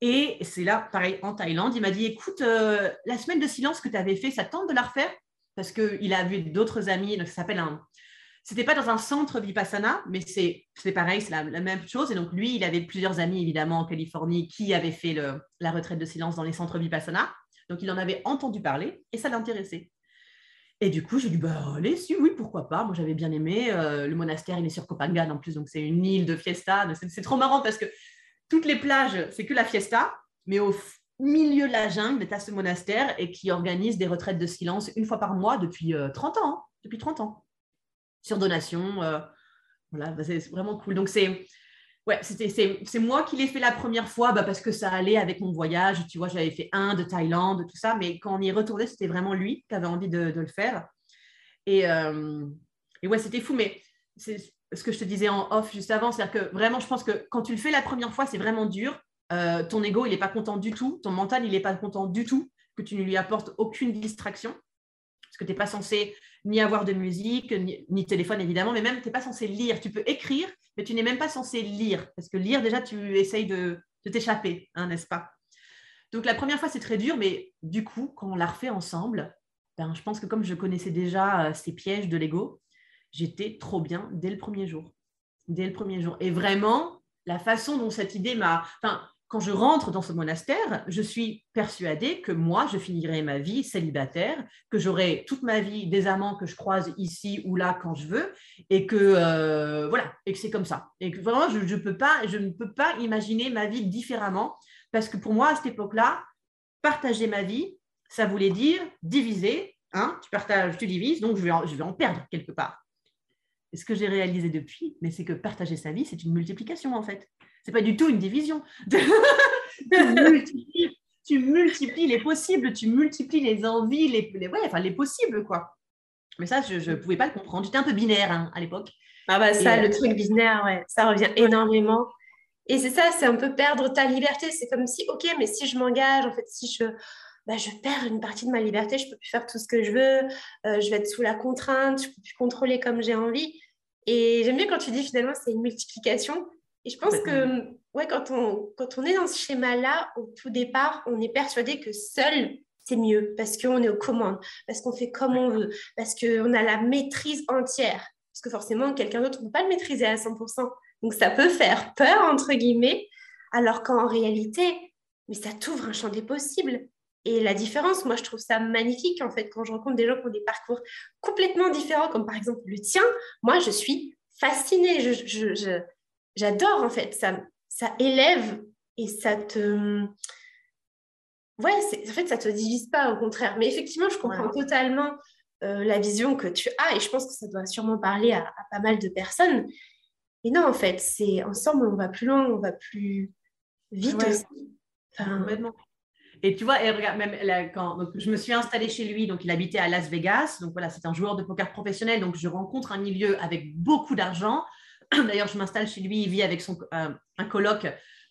Et c'est là, pareil, en Thaïlande, il m'a dit Écoute, euh, la semaine de silence que tu avais fait, ça tente de la refaire? Parce qu'il a vu d'autres amis, donc ça s'appelle un c'était pas dans un centre Vipassana, mais c'est pareil, c'est la, même chose. Et donc, lui, il avait plusieurs amis, évidemment, en Californie, qui avaient fait la retraite de silence dans les centres Vipassana. Donc, il en avait entendu parler et ça l'intéressait. Et du coup, j'ai dit, bah, allez, si, oui, pourquoi pas. Moi, j'avais bien aimé. Euh, le monastère, il est sur Copangan en plus, donc c'est une île de fiesta. C'est trop marrant parce que toutes les plages, c'est que la fiesta, mais au milieu de la jungle, tu as ce monastère et qui organise des retraites de silence une fois par mois depuis 30 euh, ans. Hein, depuis 30 ans sur donation. Euh, voilà, bah, c'est vraiment cool. Donc, c'est c'est moi qui l'ai fait la première fois bah, parce que ça allait avec mon voyage. Tu vois, j'avais fait un de Thaïlande, tout ça. Mais quand on y est retourné, c'était vraiment lui qui avait envie de, le faire. Et, euh, et ouais, c'était fou. Mais c'est ce que je te disais en off juste avant. C'est-à-dire que vraiment, je pense que quand tu le fais la première fois, c'est vraiment dur. Euh, ton ego, il n'est pas content du tout. Ton mental, il n'est pas content du tout que tu ne lui apportes aucune distraction. Que tu n'es pas censé ni avoir de musique, ni, de téléphone évidemment, mais même tu n'es pas censé lire. Tu peux écrire, mais tu n'es même pas censé lire. Parce que lire, déjà, tu essayes de, t'échapper, hein, n'est-ce pas? Donc la première fois, c'est très dur, mais du coup, quand on l'a refait ensemble, ben, je pense que comme je connaissais déjà euh, ces pièges de l'ego, j'étais trop bien dès le premier jour. Dès le premier jour. Et vraiment, la façon dont cette idée m'a... Enfin, quand je rentre dans ce monastère, je suis persuadée que moi, je finirai ma vie célibataire, que j'aurai toute ma vie des amants que je croise ici ou là quand je veux, et que euh, voilà, et que c'est comme ça. Et que vraiment, je, peux pas, je ne peux pas imaginer ma vie différemment, parce que pour moi, à cette époque-là, partager ma vie, ça voulait dire diviser. Hein, tu partages, tu divises, donc je vais en perdre quelque part. Et ce que j'ai réalisé depuis, mais c'est que partager sa vie, c'est une multiplication en fait c'est pas du tout une division. tu, multiplies, les possibles, tu multiplies les envies, les, ouais, enfin, les possibles, quoi. Mais ça, je ne pouvais pas le comprendre. J'étais un peu binaire hein, à l'époque. Ah bah ça, le truc binaire, ouais, ça revient énormément. Et c'est ça, c'est un peu perdre ta liberté. C'est comme si, ok, mais si je m'engage, en fait, si je, bah, je perds une partie de ma liberté, je peux plus faire tout ce que je veux, euh, je vais être sous la contrainte, je peux plus contrôler comme j'ai envie. Et j'aime bien quand tu dis finalement c'est une multiplication. Et je pense que ouais, quand, on, quand on est dans ce schéma-là, au tout départ, on est persuadé que seul, c'est mieux parce qu'on est aux commandes, parce qu'on fait comme on veut, parce qu'on a la maîtrise entière. Parce que forcément, quelqu'un d'autre ne peut pas le maîtriser à 100%. Donc ça peut faire peur, entre guillemets, alors qu'en réalité, mais ça t'ouvre un champ des possibles. Et la différence, moi, je trouve ça magnifique, en fait, quand je rencontre des gens qui ont des parcours complètement différents, comme par exemple le tien. Moi, je suis fascinée. je, je, j'adore en fait, ça, ça élève et ça te... Ouais, en fait, ça te divise pas, au contraire. Mais effectivement, je comprends totalement euh, la vision que tu as et je pense que ça doit sûrement parler à, pas mal de personnes. Et non, en fait, c'est ensemble, on va plus loin, on va plus vite aussi. Et tu vois, et regarde, même quand je me suis installée chez lui, donc il habitait à Las Vegas, donc voilà, c'est un joueur de poker professionnel, donc je rencontre un milieu avec beaucoup d'argent. D'ailleurs, je m'installe chez lui, il vit avec son, euh, un coloc,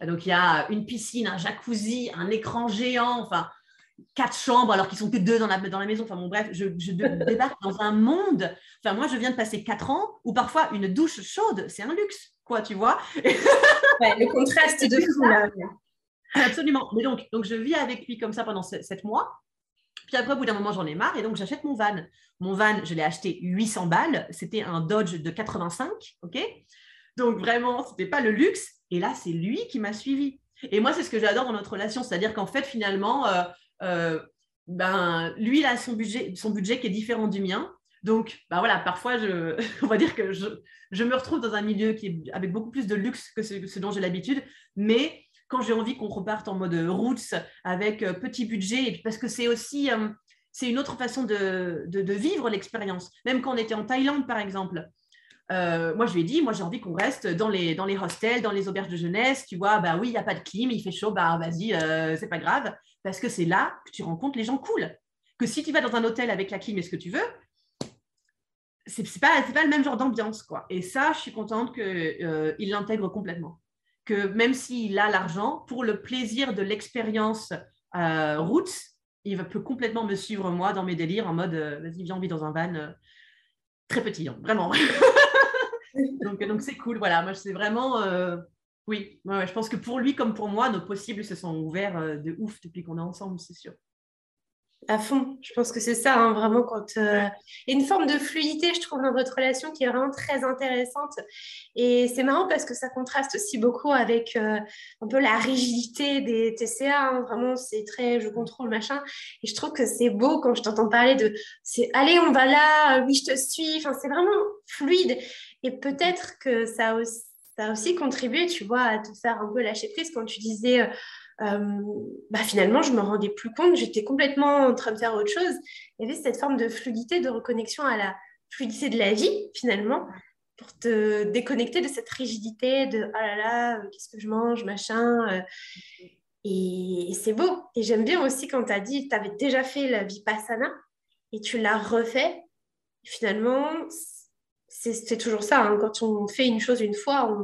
donc il y a une piscine, un jacuzzi, un écran géant, enfin quatre chambres alors qu'ils sont que deux dans la, dans la maison. Enfin bon, bref, je, je débarque dans un monde. Enfin, moi, je viens de passer quatre ans où parfois une douche chaude, c'est un luxe, quoi, tu vois? le contraste de fou là. Absolument. Mais donc, donc, je vis avec lui comme ça pendant sept mois. Puis après, au bout d'un moment, j'en ai marre et donc j'achète mon van. Mon van, je l'ai acheté 800 balles. C'était un Dodge de 85, ok? Donc vraiment, ce n'était pas le luxe. Et là, c'est lui qui m'a suivi. Et moi, c'est ce que j'adore dans notre relation, c'est-à-dire qu'en fait, finalement, euh, euh, ben, lui, il a son budget, son budget qui est différent du mien. Donc, ben voilà, parfois, je, on va dire que je, je, me retrouve dans un milieu qui est avec beaucoup plus de luxe que ce, ce dont j'ai l'habitude, mais quand j'ai envie qu'on reparte en mode roots avec euh, petit budget, parce que c'est aussi euh, c'est une autre façon de, vivre l'expérience. Même quand on était en Thaïlande, par exemple, euh, moi je lui ai dit, moi j'ai envie qu'on reste dans les, dans les hostels, dans les auberges de jeunesse, tu vois, bah oui, il n'y a pas de clim, il fait chaud, bah vas-y, c'est pas grave, parce que c'est là que tu rencontres les gens cool. Que si tu vas dans un hôtel avec la clim et ce que tu veux, c'est pas, pas le même genre d'ambiance, quoi. Et ça, je suis contente qu'il il l'intègre complètement que même s'il a l'argent, pour le plaisir de l'expérience euh, Roots, il peut complètement me suivre moi dans mes délires en mode euh, vas-y, viens, on vit dans un van euh, très petit, hein, vraiment. donc, donc c'est cool, voilà. Moi, c'est vraiment. Oui, je pense que pour lui comme pour moi, nos possibles se sont ouverts de ouf depuis qu'on est ensemble, c'est sûr à fond. Je pense que c'est ça, hein, vraiment, quand. Euh, a une forme de fluidité, je trouve, dans votre relation qui est vraiment très intéressante. Et c'est marrant parce que ça contraste aussi beaucoup avec euh, un peu la rigidité des TCA. Hein. Vraiment, c'est très je contrôle, machin. Et je trouve que c'est beau quand je t'entends parler de c'est allez, on va là, oui, je te suis. Enfin, c'est vraiment fluide. Et peut-être que ça a aussi contribué, tu vois, à te faire un peu lâcher prise quand tu disais. Euh, euh, bah finalement, je me rendais plus compte, j'étais complètement en train de faire autre chose. Il y avait cette forme de fluidité, de reconnexion à la fluidité de la vie, finalement, pour te déconnecter de cette rigidité de oh là là, euh, qu'est-ce que je mange, machin. Euh. Et, c'est beau. Et j'aime bien aussi quand tu as dit, tu avais déjà fait la vipassana et tu l'as refait. Finalement, c'est toujours ça. Hein. Quand on fait une chose une fois,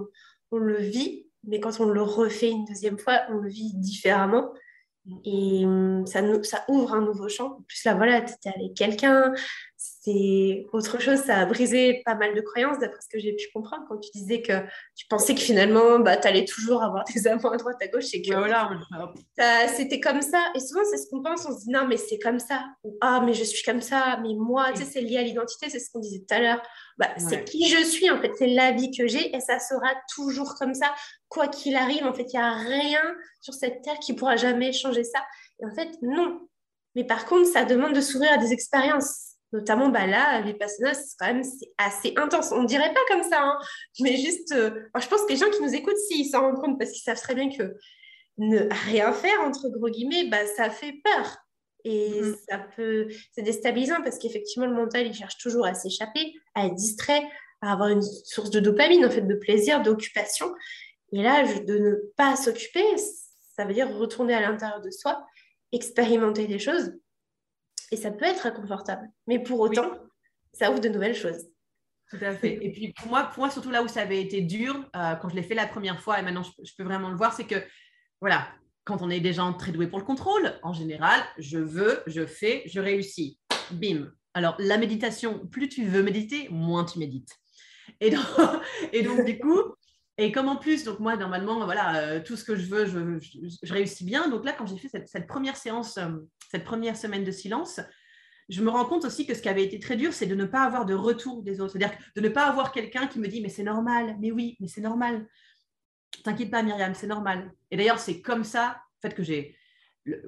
on le vit mais quand on le refait une deuxième fois, on le vit différemment. Mm. Et ça, ça ouvre un nouveau champ. En plus, là, voilà, tu étais avec quelqu'un, c'est autre chose. Ça a brisé pas mal de croyances, d'après ce que j'ai pu comprendre, quand tu disais que tu pensais que finalement, bah, tu allais toujours avoir des amants à droite, à gauche. Et que voilà, c'était comme ça. Et souvent, c'est ce qu'on pense. On se dit, non, mais c'est comme ça. Ou, ah, mais je suis comme ça. Mais moi, tu sais, c'est lié à l'identité. C'est ce qu'on disait tout à l'heure. Bah, c'est qui je suis, en fait. C'est la vie que j'ai. Et ça sera toujours comme ça quoi qu'il arrive, en fait, il n'y a rien sur cette terre qui pourra jamais changer ça. Et en fait, non. Mais par contre, ça demande de s'ouvrir à des expériences. Notamment, bah là, les personnages, c'est quand même assez intense. On ne dirait pas comme ça, hein. mais juste, euh, je pense que les gens qui nous écoutent, s'ils s'en rendent compte, parce qu'ils savent très bien que ne rien faire, entre gros guillemets, bah, ça fait peur. Et mm-hmm. ça peut, c'est déstabilisant parce qu'effectivement, le mental, il cherche toujours à s'échapper, à être distrait, à avoir une source de dopamine, en fait, de plaisir, d'occupation. Et là, de ne pas s'occuper, ça veut dire retourner à l'intérieur de soi, expérimenter des choses. Et ça peut être inconfortable. Mais pour autant, ça ouvre de nouvelles choses. Tout à fait. Et puis pour moi, pour moi surtout là où ça avait été dur, euh, quand je l'ai fait la première fois, et maintenant je, peux vraiment le voir, c'est que, voilà, quand on est des gens très doués pour le contrôle, en général, je veux, je fais, je réussis. Bim. Alors, la méditation, plus tu veux méditer, moins tu médites. Et donc, et donc du coup, et comme en plus, donc moi, normalement, voilà, euh, tout ce que je veux, je, réussis bien. Donc là, quand j'ai fait cette, première séance, euh, cette première semaine de silence, je me rends compte aussi que ce qui avait été très dur, c'est de ne pas avoir de retour des autres. C'est-à-dire de ne pas avoir quelqu'un qui me dit, mais c'est normal, mais oui, mais c'est normal. T'inquiète pas, Myriam, c'est normal. Et d'ailleurs, c'est comme ça, en fait, que j'ai.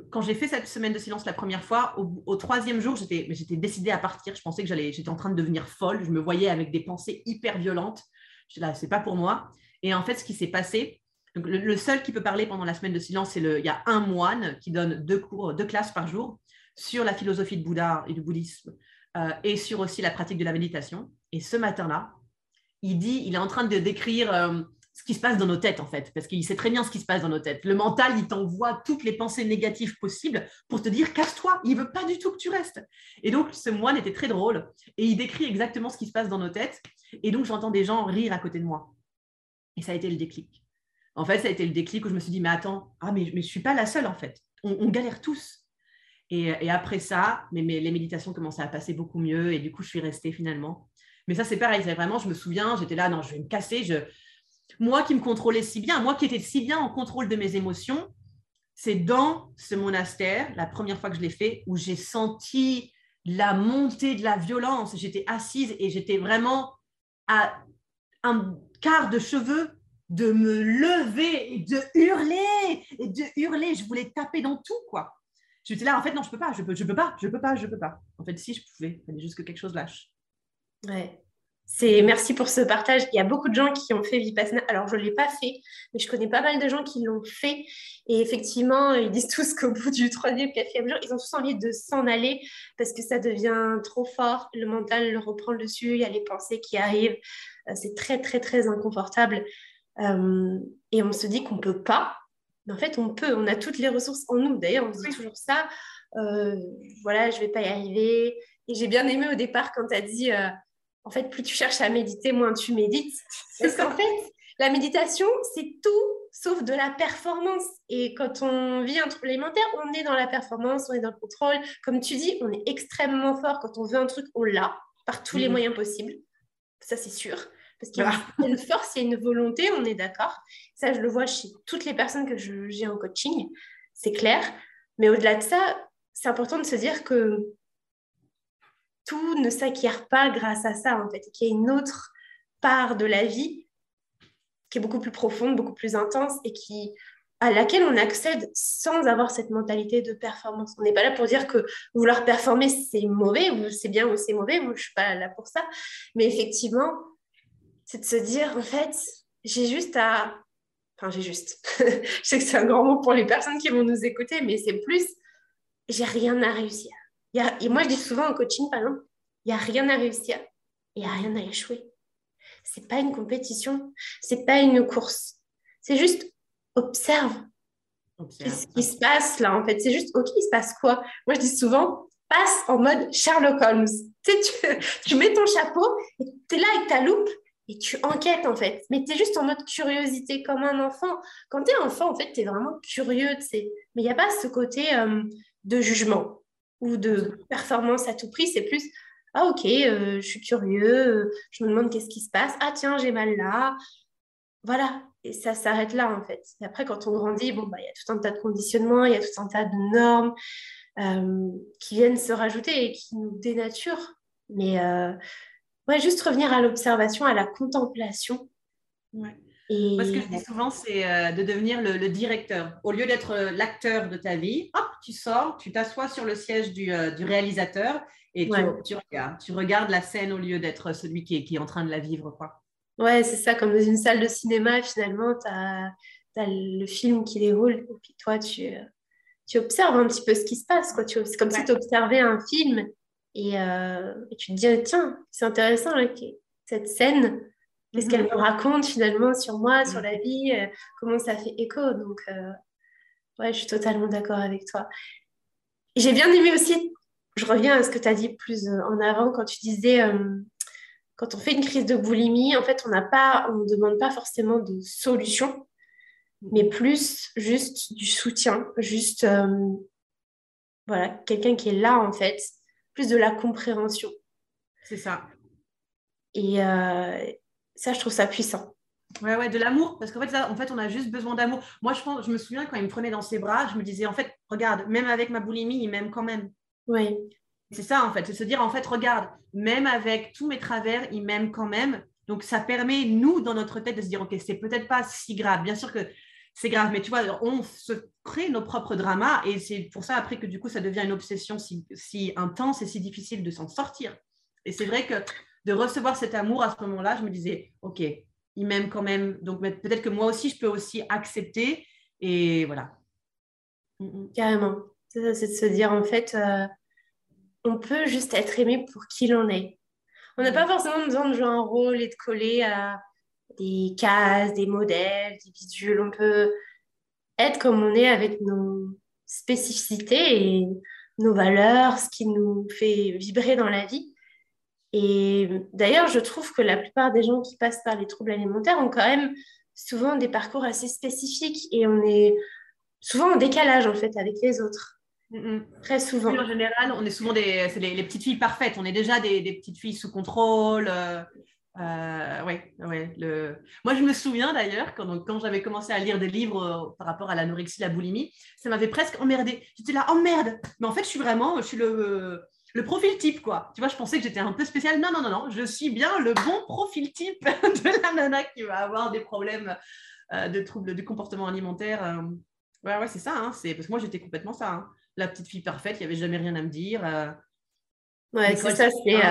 Quand j'ai fait cette semaine de silence la première fois, au, troisième jour, j'étais décidée à partir. Je pensais que j'étais en train de devenir folle. Je me voyais avec des pensées hyper violentes. Je là, c'est pas pour moi. Et en fait, ce qui s'est passé, le, seul qui peut parler pendant la semaine de silence, c'est le, il y a un moine qui donne deux cours, deux classes par jour sur la philosophie de Bouddha et du bouddhisme euh, et sur aussi la pratique de la méditation. Et ce matin-là, il dit, il est en train de décrire euh, ce qui se passe dans nos têtes, en fait, parce qu'il sait très bien ce qui se passe dans nos têtes. Le mental, il t'envoie toutes les pensées négatives possibles pour te dire casse-toi, il veut pas du tout que tu restes. Et donc, ce moine était très drôle et il décrit exactement ce qui se passe dans nos têtes. Et donc, j'entends des gens rire à côté de moi. Et ça a été le déclic. En fait, ça a été le déclic où je me suis dit, mais attends, ah, mais, mais je ne suis pas la seule, en fait. On, galère tous. Et, après ça, mais, les méditations commençaient à passer beaucoup mieux. Et du coup, je suis restée finalement. Mais ça, c'est pareil. C'est vraiment, je me souviens, j'étais là, non, je vais me casser. Je, moi qui me contrôlais si bien, moi qui étais si bien en contrôle de mes émotions, c'est dans ce monastère, la première fois que je l'ai fait, où j'ai senti la montée de la violence. J'étais assise et j'étais vraiment à un quart de cheveux de me lever et de hurler et de hurler. Je voulais taper dans tout, quoi. J'étais là, en fait, non, je peux pas, je peux, je peux pas, je peux pas, je peux pas. En fait, si je pouvais, il fallait juste que quelque chose lâche. Ouais. C'est merci pour ce partage. Il y a beaucoup de gens qui ont fait Vipassana. Alors, je ne l'ai pas fait, mais je connais pas mal de gens qui l'ont fait. Et effectivement, ils disent tous qu'au bout du troisième, quatrième jour, ils ont tous envie de s'en aller parce que ça devient trop fort. Le mental reprend le dessus. Il y a les pensées qui arrivent. Euh, c'est très, très, très inconfortable. Euh, et on se dit qu'on ne peut pas. Mais en fait, on peut. On a toutes les ressources en nous. D'ailleurs, on se dit toujours ça. Euh, voilà, je ne vais pas y arriver. Et j'ai bien aimé au départ quand tu as dit en fait, plus tu cherches à méditer, moins tu médites. Parce qu'en fait, la méditation, c'est tout sauf de la performance. Et quand on vit un trouble alimentaire, on est dans la performance, on est dans le contrôle. Comme tu dis, on est extrêmement fort. Quand on veut un truc, on l'a par tous les mhm. moyens possibles. Ça, c'est sûr. Parce qu'il y a une force, il y a une volonté, on est d'accord. Ça, je le vois chez toutes les personnes que j'ai en coaching. C'est clair. Mais au-delà de ça, c'est important de se dire que tout ne s'acquiert pas grâce à ça, en fait, qu'il y a une autre part de la vie qui est beaucoup plus profonde, beaucoup plus intense et qui à laquelle on accède sans avoir cette mentalité de performance. On n'est pas là pour dire que vouloir performer, c'est mauvais, ou c'est bien ou c'est mauvais, moi je ne suis pas là pour ça. Mais effectivement, c'est de se dire, en fait, j'ai juste à... Enfin, j'ai juste... je sais que c'est un grand mot pour les personnes qui vont nous écouter, mais c'est plus, j'ai rien à réussir et moi, je dis souvent en coaching, par exemple, il n'y a rien à réussir il n'y a rien à échouer. Ce n'est pas une compétition, ce n'est pas une course. C'est juste observe. ce qui se passe là, en fait. C'est juste, OK, il se passe quoi? Moi, je dis souvent, passe en mode Sherlock Holmes. Tu, sais, tu, mets ton chapeau tu es là avec ta loupe et tu enquêtes, en fait. Mais tu es juste en mode curiosité, comme un enfant. Quand tu es enfant, en fait, tu es vraiment curieux. Mais il n'y a pas ce côté euh, de jugement ou de performance à tout prix, c'est plus ah ok, euh, je suis curieux, je me demande qu'est-ce qui se passe, ah tiens, j'ai mal là. Voilà, et ça s'arrête là en fait. Et après, quand on grandit, bon, bah, il y a tout un tas de conditionnements, il y a tout un tas de normes euh, qui viennent se rajouter et qui nous dénaturent. Mais euh, ouais, juste revenir à l'observation, à la contemplation. Ouais. Et... ce que je dis souvent, c'est euh, de devenir le, directeur. Au lieu d'être euh, l'acteur de ta vie, hop, tu sors, tu t'assois sur le siège du, euh, réalisateur et tu, regardes, tu regardes la scène au lieu d'être celui qui est, qui est en train de la vivre. Quoi. Ouais, c'est ça, comme dans une salle de cinéma, finalement, tu as, le film qui déroule et puis toi, tu, tu observes un petit peu ce qui se passe. C'est comme si tu observais un film et, et, tu te dis, tiens, c'est intéressant, cette scène Qu'est-ce qu'elle me raconte finalement sur moi, sur la vie, euh, comment ça fait écho. Donc, euh, ouais, je suis totalement d'accord avec toi. J'ai bien aimé aussi, je reviens à ce que tu as dit plus euh, en avant quand tu disais, quand on fait une crise de boulimie, en fait, on n'a pas, on ne demande pas forcément de solution, mais plus juste du soutien, juste, voilà, quelqu'un qui est là en fait, plus de la compréhension. C'est ça. Et, ça, je trouve ça puissant. Ouais, ouais, de l'amour, parce qu'en fait, en fait, on a juste besoin d'amour. Moi, je, pense, je me souviens quand il me prenait dans ses bras, je me disais, en fait, regarde, même avec ma boulimie, il m'aime quand même. Oui. C'est ça, en fait, c'est se dire, en fait, regarde, même avec tous mes travers, il m'aime quand même. Donc, ça permet, nous, dans notre tête, de se dire, OK, c'est peut-être pas si grave. Bien sûr que c'est grave, mais tu vois, on se crée nos propres dramas et c'est pour ça, après, que du coup, ça devient une obsession si, si intense et si difficile de s'en sortir. Et c'est vrai que de recevoir cet amour à ce moment-là, je me disais, OK, il m'aime quand même. Donc peut-être que moi aussi, je peux aussi accepter. Et voilà. Mm, mm. Carrément. C'est de se dire, en fait, euh, on peut juste être aimé pour qui l'on est. On n'a pas forcément besoin de jouer un rôle et de coller à des cases, des modèles, des bidules. On peut être comme on est avec nos spécificités et nos valeurs, ce qui nous fait vibrer dans la vie. Et d'ailleurs, je trouve que la plupart des gens qui passent par les troubles alimentaires ont quand même souvent des parcours assez spécifiques et on est souvent en décalage en fait avec les autres. Mm, mm. Très souvent. en général, on est souvent des les, petites filles parfaites. On est déjà des, petites filles sous contrôle. Euh, euh, ouais, ouais, le... Moi, je me souviens d'ailleurs, quand, quand j'avais commencé à lire des livres euh, par rapport à l'anorexie, la boulimie, ça m'avait presque emmerdé. J'étais là, oh merde Mais en fait, je suis vraiment, je suis le, le profil type, quoi. Tu vois, je pensais que j'étais un peu spécial. Non, non, non, non, je suis bien le bon profil type de la nana qui va avoir des problèmes euh, de troubles du comportement alimentaire. Ouais, ouais, c'est ça. Hein, c'est... Parce que moi, j'étais complètement ça. Hein. La petite fille parfaite, il n'y avait jamais rien à me dire. Ouais, c'est ça, c'est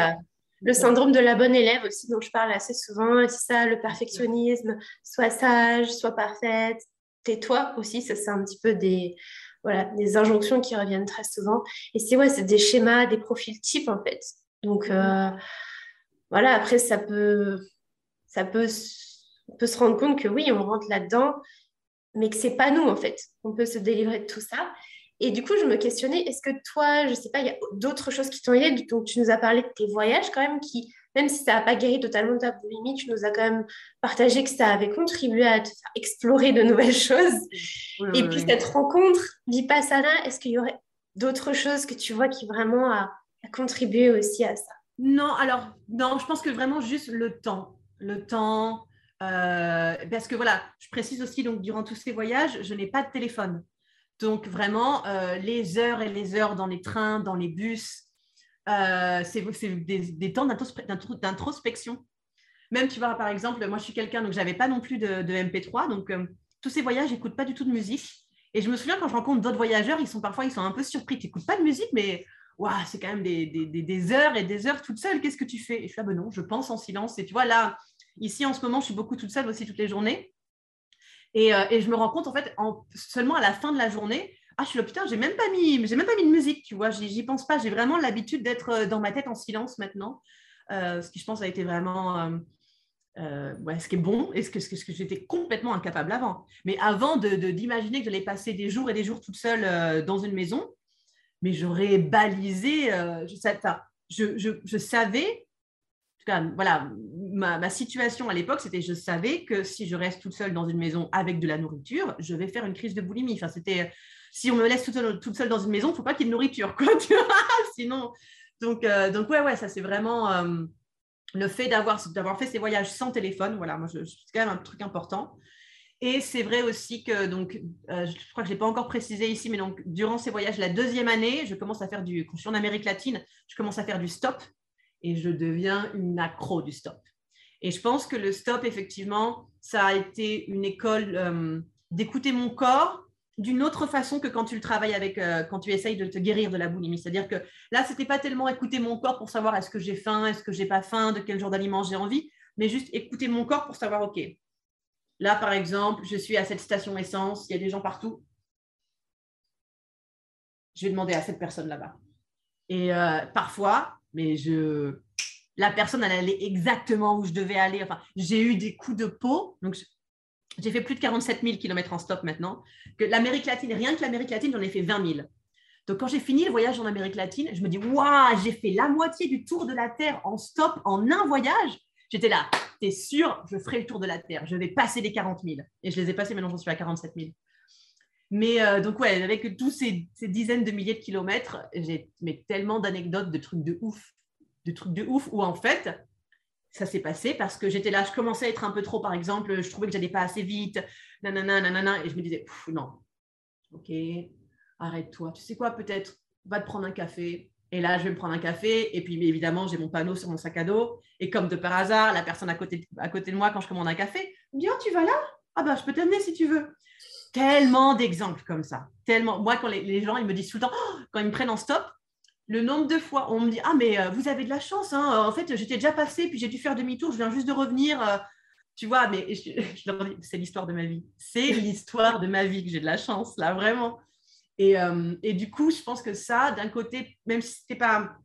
le syndrome de la bonne élève aussi, dont je parle assez souvent, c'est ça, le perfectionnisme, sois sage, sois parfaite, tais-toi aussi, ça c'est un petit peu des, voilà, des injonctions qui reviennent très souvent. Et c'est ouais, c'est des schémas, des profils types en fait. Donc euh, voilà, après ça peut, ça peut, peut se rendre compte que oui, on rentre là-dedans, mais que c'est pas nous en fait. On peut se délivrer de tout ça. Et du coup, je me questionnais, est-ce que toi, je ne sais pas, il y a d'autres choses qui t'ont aidé? Donc, tu nous as parlé de tes voyages quand même, qui, même si ça n'a pas guéri totalement ta boulimie, tu nous as quand même partagé que ça avait contribué à te faire explorer de nouvelles choses. et puis, cette rencontre, Vipassana, est-ce qu'il y aurait d'autres choses que tu vois qui vraiment a, contribué aussi à ça? Non, alors, non, je pense que vraiment juste le temps. Le temps, euh, parce que voilà, je précise aussi, donc durant tous ces voyages, je n'ai pas de téléphone. Donc vraiment, euh, les heures et les heures dans les trains, dans les bus, euh, c'est des, temps d'introspection. Même, tu vois, par exemple, moi, je suis quelqu'un, donc je n'avais pas non plus de, MP3. Donc, euh, tous ces voyages, j'écoute pas du tout de musique. Et je me souviens, quand je rencontre d'autres voyageurs, ils sont parfois ils sont un peu surpris. Tu n'écoutes pas de musique, mais c'est quand même des, heures et des heures toute seule. Qu'est-ce que tu fais? Et je suis là, ben non, je pense en silence. Et tu vois, là, ici, en ce moment, je suis beaucoup toute seule aussi toutes les journées. Euh, et, je me rends compte, en fait, seulement à la fin de la journée, ah, je suis là, putain, j'ai même pas mis, j'ai même pas mis de musique, tu vois, j'y pense pas. J'ai vraiment l'habitude d'être euh, dans ma tête en silence maintenant, euh, ce qui, je pense, a été vraiment ce qui est bon et ce que, j'étais complètement incapable avant. Mais avant d'imaginer de, que j'allais passer des jours et des jours toute seule dans une maison, mais j'aurais balisé, je, je, savais voilà, ma, situation à l'époque, c'était je savais que si je reste toute seule dans une maison avec de la nourriture, je vais faire une crise de boulimie. Enfin, c'était si on me laisse toute seule, dans une maison, il ne faut pas qu'il y ait de nourriture, quoi. Sinon, donc, euh, donc ouais, ouais, ça c'est vraiment euh, le fait d'avoir fait ces voyages sans téléphone. Voilà, moi, c'est quand même un truc important. Et c'est vrai aussi que, donc, euh, je crois que je n'ai pas encore précisé ici, mais donc, durant ces voyages, la deuxième année, je commence à faire du, quand je suis en Amérique latine, je commence à faire du stop et je deviens une accro du stop. Et je pense que le stop, effectivement, ça a été une école euh, d'écouter mon corps d'une autre façon que quand tu le travailles avec, euh, quand tu essayes de te guérir de la boulimie. C'est-à-dire que là, c'était pas tellement écouter mon corps pour savoir est-ce que j'ai faim, est-ce que j'ai pas faim, de quel genre d'aliment j'ai envie, mais juste écouter mon corps pour savoir, OK, là, par exemple, je suis à cette station essence, il y a des gens partout. Je vais demander à cette personne là-bas. Et euh, parfois, mais je la personne allait exactement où je devais aller. J'ai eu des coups de peau. J'ai fait plus de 47 000 km en stop maintenant. Que l'Amérique latine, rien que l'Amérique latine, j'en ai fait 20 000. Donc quand j'ai fini le voyage en Amérique latine, je me dis waouh, j'ai fait la moitié du tour de la Terre en stop en un voyage. J'étais là, t'es sûr, je ferai le tour de la Terre. Je vais passer les 40 000. Et je les ai passés, maintenant j'en suis à 47 000. Mais euh, donc, ouais, avec tous ces, dizaines de milliers de kilomètres, j'ai tellement d'anecdotes, de trucs de ouf, de trucs de ouf où en fait, ça s'est passé parce que j'étais là, je commençais à être un peu trop, par exemple, je trouvais que j'allais pas assez vite, nanana, nanana, et je me disais, non, ok, arrête-toi. Tu sais quoi, peut-être, va te prendre un café. Et là, je vais me prendre un café. Et puis, évidemment, j'ai mon panneau sur mon sac à dos. Et comme de par hasard, la personne à côté, à côté de moi, quand je commande un café, dit, oh, tu vas là? Ah ben, je peux t'amener si tu veux tellement d'exemples comme ça. Tellement. Moi, quand les, gens ils me disent tout le temps, oh, quand ils me prennent en stop, le nombre de fois on me dit Ah, mais euh, vous avez de la chance. Hein. En fait, j'étais déjà passé, puis j'ai dû faire demi-tour, je viens juste de revenir. Euh, tu vois, mais je, leur dis C'est l'histoire de ma vie. C'est l'histoire de ma vie que j'ai de la chance, là, vraiment. Et, euh, et du coup, je pense que ça, d'un côté, même si ce n'était pas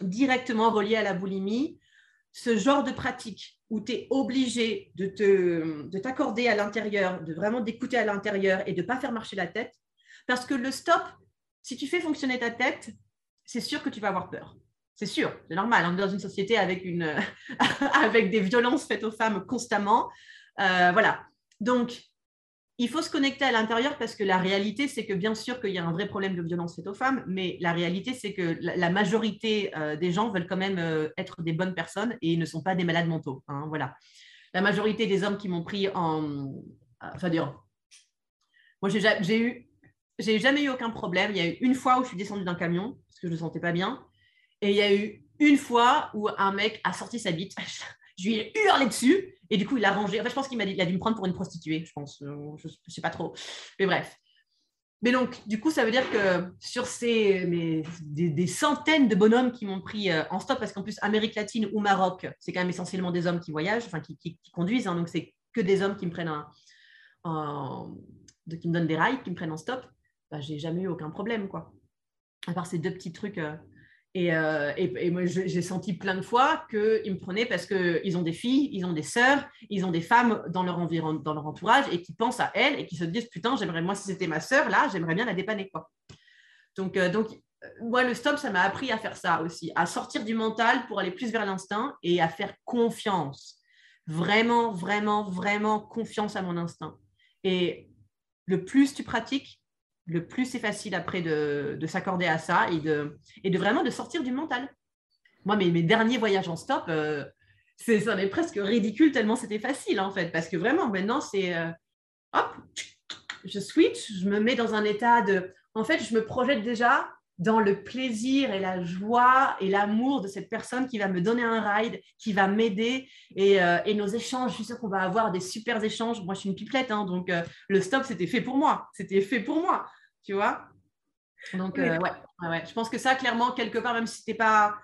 directement relié à la boulimie, ce genre de pratique où tu es obligé de, te, de t'accorder à l'intérieur, de vraiment d'écouter à l'intérieur et de ne pas faire marcher la tête, parce que le stop, si tu fais fonctionner ta tête, c'est sûr que tu vas avoir peur. C'est sûr, c'est normal. On est dans une société avec, une, avec des violences faites aux femmes constamment. Euh, voilà. Donc, il faut se connecter à l'intérieur parce que la réalité, c'est que bien sûr qu'il y a un vrai problème de violence faite aux femmes, mais la réalité, c'est que la, majorité euh, des gens veulent quand même euh, être des bonnes personnes et ne sont pas des malades mentaux. Hein, voilà. La majorité des hommes qui m'ont pris en. Enfin, dire, moi, j'ai eu. J'ai jamais eu aucun problème. Il y a eu une fois où je suis descendue d'un camion parce que je ne me sentais pas bien. Et il y a eu une fois où un mec a sorti sa bite. je lui ai hurlé dessus et du coup, il a rangé. Enfin, je pense qu'il a, dû me prendre pour une prostituée, je pense. Euh, je ne sais pas trop. Mais bref. Mais donc, du coup, ça veut dire que sur ces des, centaines de bonhommes qui m'ont pris euh, en stop, parce qu'en plus, Amérique latine ou Maroc, c'est quand même essentiellement des hommes qui voyagent, enfin qui, conduisent, hein, donc c'est que des hommes qui me prennent qui me donnent des rails, qui me prennent en stop. Bah, j'ai jamais eu aucun problème, quoi. À part ces deux petits trucs. Euh, euh, et, moi, j'ai senti plein de fois qu'ils me prenaient parce qu'ils ont des filles, ils ont des sœurs, ils ont des femmes dans leur, environ, dans leur entourage et qui pensent à elles et qui se disent Putain, j'aimerais, moi, si c'était ma sœur, là, j'aimerais bien la dépanner. Quoi. Donc, euh, donc, moi, le stop, ça m'a appris à faire ça aussi, à sortir du mental pour aller plus vers l'instinct et à faire confiance. Vraiment, vraiment, vraiment confiance à mon instinct. Et le plus tu pratiques, le plus c'est facile après de, s'accorder à ça et de, vraiment de sortir du mental. Moi, mes, derniers voyages en stop, euh, c'est, ça presque ridicule tellement c'était facile en fait, parce que vraiment maintenant c'est euh, hop, je switch, je me mets dans un état de, en fait, je me projette déjà dans le plaisir et la joie et l'amour de cette personne qui va me donner un ride, qui va m'aider et, euh, nos échanges, je suis sûre qu'on va avoir des super échanges. Moi, je suis une pipelette, hein, donc le stop, c'était fait pour moi. C'était fait pour moi tu vois? Donc, euh, ouais, ouais, je pense que ça, clairement, quelque part, même si ce n'était pas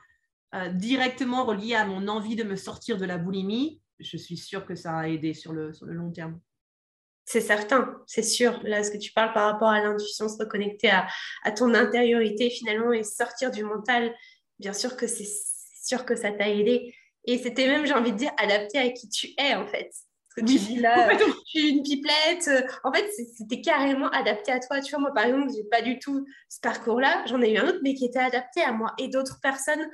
euh, directement relié à mon envie de me sortir de la boulimie, je suis sûre que ça a aidé sur le, sur le long terme. C'est certain, c'est sûr. Là, ce que tu parles par rapport à l'intuition, se reconnecter à, à, ton intériorité finalement et sortir du mental, bien sûr que c'est sûr que ça t'a aidé. Et c'était même, j'ai envie de dire, adapté à qui tu es en fait que tu dis là, je suis une pipelette. En fait, c'était carrément adapté à toi. Tu vois, moi, par exemple, j'ai pas du tout ce parcours-là. J'en ai eu un autre, mais qui était adapté à moi. Et d'autres personnes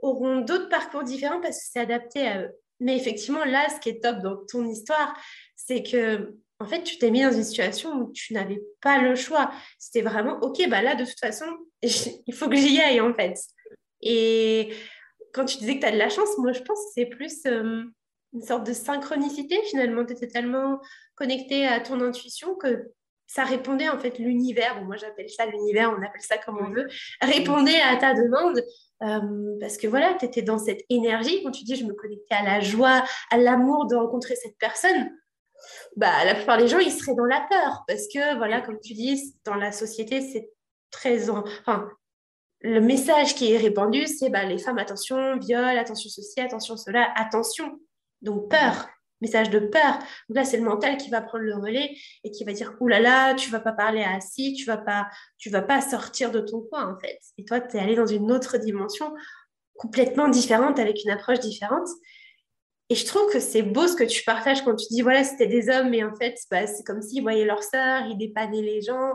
auront d'autres parcours différents parce que c'est adapté à eux. Mais effectivement, là, ce qui est top dans ton histoire, c'est que, en fait, tu t'es mis dans une situation où tu n'avais pas le choix. C'était vraiment, OK, bah là, de toute façon, il faut que j'y aille, en fait. Et quand tu disais que tu as de la chance, moi, je pense que c'est plus... Euh, une sorte de synchronicité finalement. Tu étais tellement connecté à ton intuition que ça répondait en fait l'univers, moi j'appelle ça l'univers, on appelle ça comme on veut, répondait à ta demande. Euh, parce que voilà, tu étais dans cette énergie, quand tu dis je me connectais à la joie, à l'amour de rencontrer cette personne, bah, la plupart des gens ils seraient dans la peur. Parce que voilà, comme tu dis, dans la société c'est très... Enfin, le message qui est répandu, c'est bah, les femmes, attention, viol, attention ceci, attention cela, attention. Donc peur, message de peur. Là, c'est le mental qui va prendre le relais et qui va dire Ouh là là, tu vas pas parler à assis, tu vas pas, tu vas pas sortir de ton coin en fait. Et toi, tu es allé dans une autre dimension complètement différente, avec une approche différente. Et je trouve que c'est beau ce que tu partages quand tu dis voilà, c'était des hommes, mais en fait, bah, c'est comme s'ils voyaient leur sœur, ils dépannaient les gens,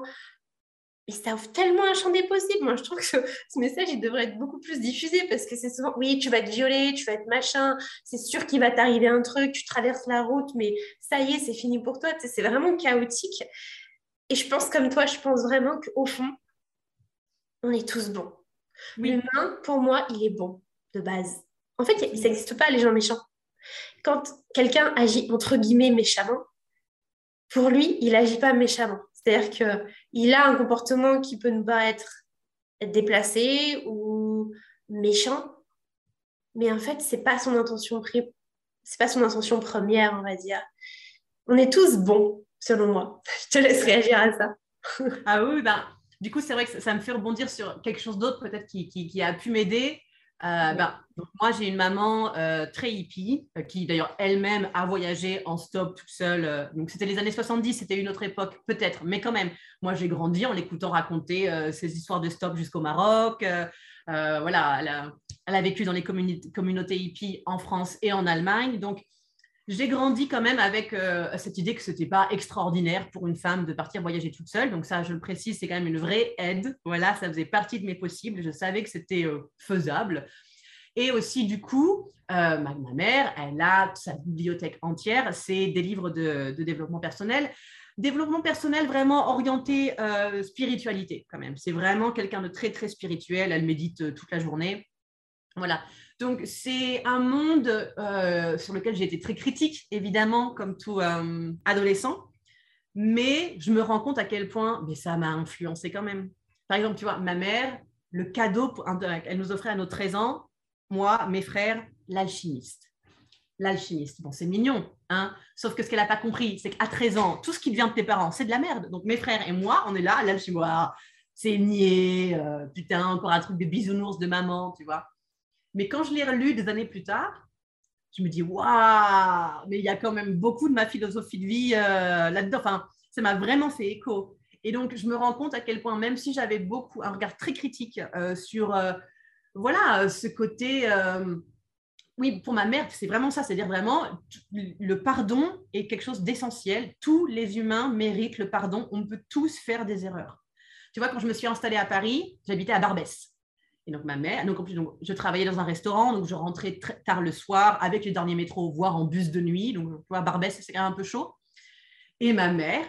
mais ça ouvre tellement un champ des possibles. Moi, je trouve que ce, message, il devrait être beaucoup plus diffusé parce que c'est souvent, oui, tu vas être violé, tu vas être machin, c'est sûr qu'il va t'arriver un truc, tu traverses la route, mais ça y est, c'est fini pour toi. c'est vraiment chaotique. Et je pense comme toi, je pense vraiment qu'au fond, on est tous bons. L'humain, pour moi, il est bon de base. En fait, il n'existe pas les gens méchants. Quand quelqu'un agit entre guillemets méchamment, pour lui, il n'agit pas méchamment. C'est-à-dire qu'il a un comportement qui peut nous paraître déplacé ou méchant, mais en fait, c'est pas son intention c'est pas son intention première, on va dire. On est tous bons, selon moi. Je te laisse réagir à ça. ah oui, ben, du coup, c'est vrai que ça, me fait rebondir sur quelque chose d'autre peut-être qui, qui, a pu m'aider. Euh, ben, moi, j'ai une maman euh, très hippie, euh, qui d'ailleurs elle-même a voyagé en stop toute seule. donc, c'était les années 70, c'était une autre époque, peut-être, mais quand même. Moi, j'ai grandi en l'écoutant raconter ces histoires de stop jusqu'au Maroc. voilà, elle a, elle a, vécu dans les communautés hippies en France et en Allemagne. Donc, j'ai grandi quand même avec cette idée que ce n'était pas extraordinaire pour une femme de partir voyager toute seule. Donc ça, je le précise, c'est quand même une vraie aide. Voilà, ça faisait partie de mes possibles. Je savais que c'était faisable. Et aussi, du coup, euh, ma, mère, elle a sa bibliothèque entière, c'est des livres de, développement personnel. Développement personnel vraiment orienté euh, spiritualité quand même. C'est vraiment quelqu'un de très, très spirituel. Elle médite euh, toute la journée. Voilà. Donc, c'est un monde sur lequel j'ai été très critique, évidemment, comme tout adolescent. Mais je me rends compte à quel point mais ça m'a influencé quand même. Par exemple, tu vois, ma mère, le cadeau, elle nous offrait à nos 13 ans, moi, mes frères, l'alchimiste. L'alchimiste, bon, c'est mignon, hein sauf que ce qu'elle n'a pas compris, c'est qu'à 13 ans, tout ce qui vient de tes parents, c'est de la merde. Donc mes frères et moi, on est là, l'alchimiste, c'est nier, euh, putain, encore un truc de bisounours de maman, tu vois. Mais quand je l'ai relu des années plus tard, je me dis, waouh, mais il y a quand même beaucoup de ma philosophie de vie euh, là-dedans. Enfin, ça m'a vraiment fait écho. Et donc, je me rends compte à quel point, même si j'avais beaucoup un regard très critique euh, sur voilà, ce côté. Euh, oui, pour ma mère, c'est vraiment ça, c'est-à-dire vraiment, le pardon est quelque chose d'essentiel. Tous les humains méritent le pardon. On peut tous faire des erreurs. Tu vois, quand je me suis installée à Paris, j'habitais à Barbès. Et donc, ma mère, donc, je travaillais dans un restaurant, donc je rentrais très tard le soir avec les derniers métros, voire en bus de nuit. Donc, tu vois, Barbès, c'est quand même un peu chaud. Et ma mère,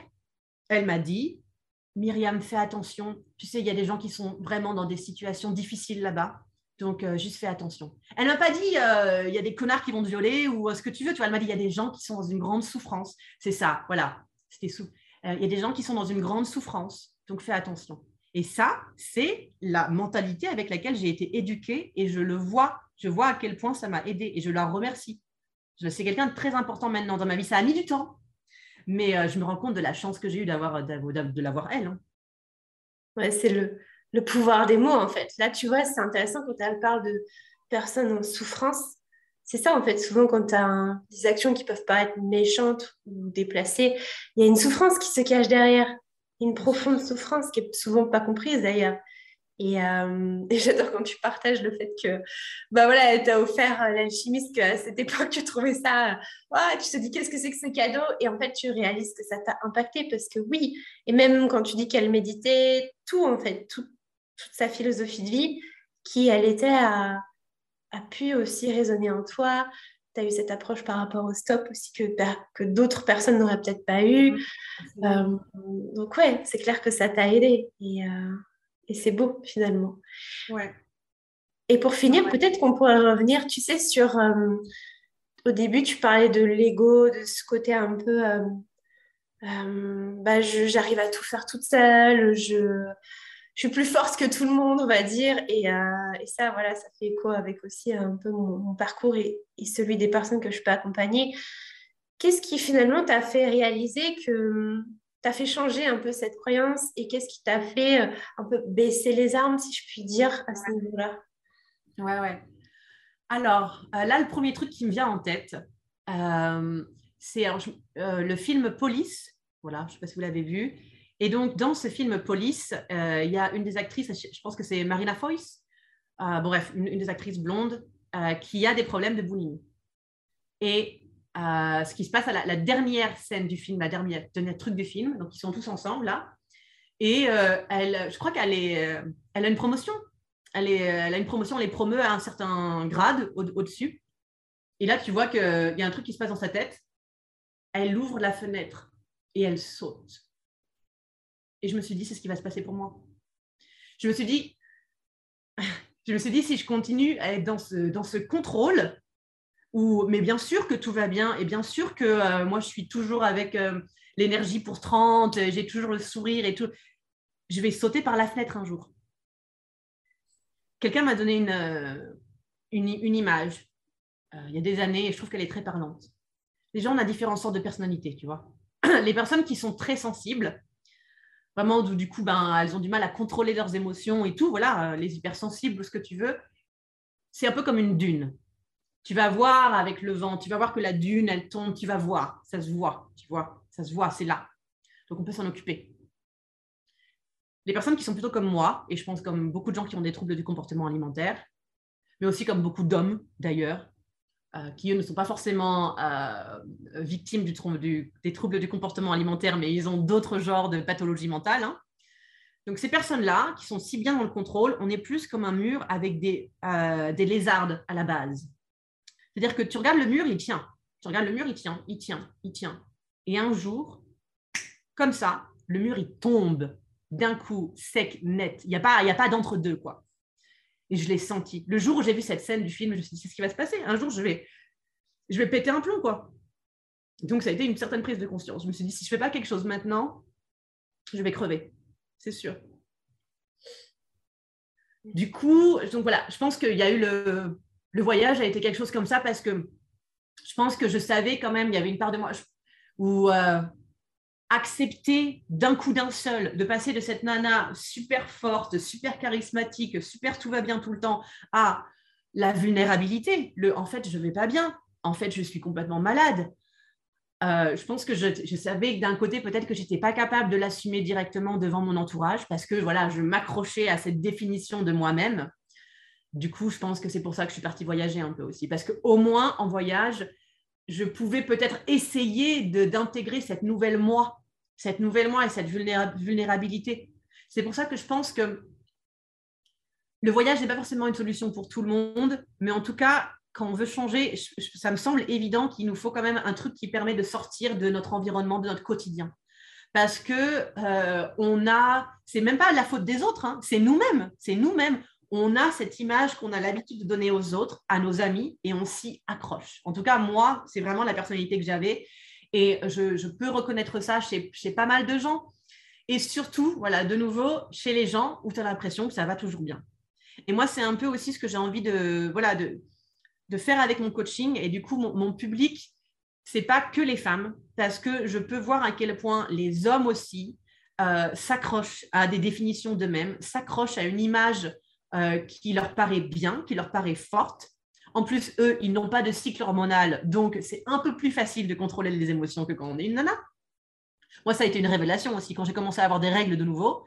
elle m'a dit Myriam, fais attention. Tu sais, il y a des gens qui sont vraiment dans des situations difficiles là-bas. Donc, euh, juste fais attention. Elle m'a pas dit, euh, il y a des connards qui vont te violer ou euh, ce que tu veux. Tu vois, elle m'a dit, il y a des gens qui sont dans une grande souffrance. C'est ça, voilà. C'était sous. Il y a des gens qui sont dans une grande souffrance. Donc, fais attention. Et ça, c'est la mentalité avec laquelle j'ai été éduquée et je le vois. Je vois à quel point ça m'a aidé et je la remercie. C'est quelqu'un de très important maintenant dans ma vie. Ça a mis du temps, mais je me rends compte de la chance que j'ai eue d'avoir de l'avoir elle. Hein. Ouais, c'est le pouvoir des mots, en fait. Là, tu vois, c'est intéressant quand elle parle de personnes en souffrance. C'est ça, en fait, souvent quand tu as des actions qui peuvent paraître méchantes ou déplacées, il y a une souffrance qui se cache derrière, une profonde souffrance qui est souvent pas comprise d'ailleurs. Et, euh, j'adore quand tu partages le fait que, bah voilà, elle t'a offert euh, l'alchimiste, qu'à cette époque, tu trouvais ça, ouais, tu te dis qu'est-ce que c'est que ce cadeau, et en fait, tu réalises que ça t'a impacté parce que oui, et même quand tu dis qu'elle méditait, tout en fait, tout, toute sa philosophie de vie qui, elle était, a, pu aussi résonner en toi. Tu as eu cette approche par rapport au stop aussi que, que d'autres personnes n'auraient peut-être pas eu. Euh, donc, ouais, c'est clair que ça t'a aidé. Et, euh, et c'est beau, finalement. Ouais. Et pour finir, peut-être qu'on pourrait revenir, tu sais, sur. Euh, au début, tu parlais de l'ego, de ce côté un peu. bah, j'arrive à tout faire toute seule, je, je suis plus forte que tout le monde, on va dire. Et, euh, ça, voilà, ça fait écho avec aussi un peu mon, parcours et, celui des personnes que je peux accompagner. Qu'est-ce qui finalement t'a fait réaliser que t'a fait changer un peu cette croyance et qu'est-ce qui t'a fait euh, un peu baisser les armes, si je puis dire, à ce niveau-là? Ouais, ouais. Alors, euh, là, le premier truc qui me vient en tête, c'est le film Police. Voilà, je ne sais pas si vous l'avez vu. Et donc, dans ce film Police, euh, il y a une des actrices, je pense que c'est Marina Foïs, euh, bref, une, des actrices blondes, euh, qui a des problèmes de boulimie. Et ce qui se passe à la, dernière scène du film, la dernière, truc du film, donc ils sont tous ensemble là, et elle, je crois qu'elle est, elle a une promotion. Elle, est, elle, a une promotion, elle est promeut à un certain grade au-dessus. et là, tu vois qu'il y a un truc qui se passe dans sa tête. Elle ouvre la fenêtre et elle saute. Et je me suis dit, c'est ce qui va se passer pour moi. Je me suis dit, je me suis dit, si je continue à être dans ce, dans ce contrôle, où, mais bien sûr que tout va bien, et bien sûr que euh, moi, je suis toujours avec euh, l'énergie pour 30, j'ai toujours le sourire et tout, je vais sauter par la fenêtre un jour. Quelqu'un m'a donné une, euh, une, une image il y a des années, et je trouve qu'elle est très parlante. Gens, on a différentes sortes de personnalités, tu vois. Les personnes qui sont très sensibles, vraiment du coup ben, elles ont du mal à contrôler leurs émotions et tout, voilà, euh, les hypersensibles ou ce que tu veux, c'est un peu comme une dune. Tu vas voir avec le vent, tu vas voir que la dune, elle tombe, tu vas voir, ça se voit, tu vois, ça se voit, c'est là. Donc on peut s'en occuper. les personnes qui sont plutôt comme moi, et je pense comme beaucoup de gens qui ont des troubles du comportement alimentaire, mais aussi comme beaucoup d'hommes d'ailleurs, euh, qui eux ne sont pas forcément euh, victimes du, des troubles du comportement alimentaire, mais ils ont d'autres genres de pathologies mentales. Hein. Donc ces personnes-là, qui sont si bien dans le contrôle, on est plus comme un mur avec des, euh, des lézardes à la base. C'est-à-dire que tu regardes le mur, il tient. Tu regardes le mur, il tient, il tient, il tient. Et un jour, comme ça, le mur, il tombe d'un coup, sec, net. Il n'y a pas, a pas d'entre-deux, quoi. Et je l'ai senti. Le jour où j'ai vu cette scène du film, je me suis dit, c'est ce qui va se passer. Un jour, je vais, je vais péter un plomb, quoi. Donc, ça a été une certaine prise de conscience. Je me suis dit, si je ne fais pas quelque chose maintenant, je vais crever. C'est sûr. Du coup, donc voilà, je pense qu'il y a eu le, voyage a été quelque chose comme ça parce que je pense que je savais quand même, il y avait une part de moi où euh, accepter d'un coup d'un seul de passer de cette nana super forte, super charismatique, super tout va bien tout le temps à la vulnérabilité, le en fait je vais pas bien, en fait je suis complètement malade. Euh, je pense que je, je savais d'un côté peut-être que j'étais pas capable de l'assumer directement devant mon entourage parce que voilà je m'accrochais à cette définition de moi-même. Du coup, je pense que c'est pour ça que je suis partie voyager un peu aussi parce que au moins en voyage, je pouvais peut-être essayer d'intégrer cette nouvelle moi cette nouvelle moi et cette vulnérabilité. C'est pour ça que je pense que le voyage n'est pas forcément une solution pour tout le monde, mais en tout cas, quand on veut changer, ça me semble évident qu'il nous faut quand même un truc qui permet de sortir de notre environnement, de notre quotidien. Parce que euh, on a, c'est même pas la faute des autres, hein, c'est nous-mêmes, c'est nous-mêmes. On a cette image qu'on a l'habitude de donner aux autres, à nos amis, et on s'y accroche. En tout cas, moi, c'est vraiment la personnalité que j'avais. Et je, peux reconnaître ça chez, pas mal de gens. Et surtout, voilà, de nouveau, chez les gens où tu as l'impression que ça va toujours bien. Et moi, c'est un peu aussi ce que j'ai envie de, voilà, de, faire avec mon coaching. Et du coup, mon, mon public, c'est pas que les femmes, parce que je peux voir à quel point les hommes aussi euh, s'accrochent à des définitions d'eux-mêmes, s'accrochent à une image euh, qui leur paraît bien, qui leur paraît forte, en plus, eux, ils n'ont pas de cycle hormonal, donc c'est un peu plus facile de contrôler les émotions que quand on est une nana. Moi, ça a été une révélation aussi quand j'ai commencé à avoir des règles de nouveau.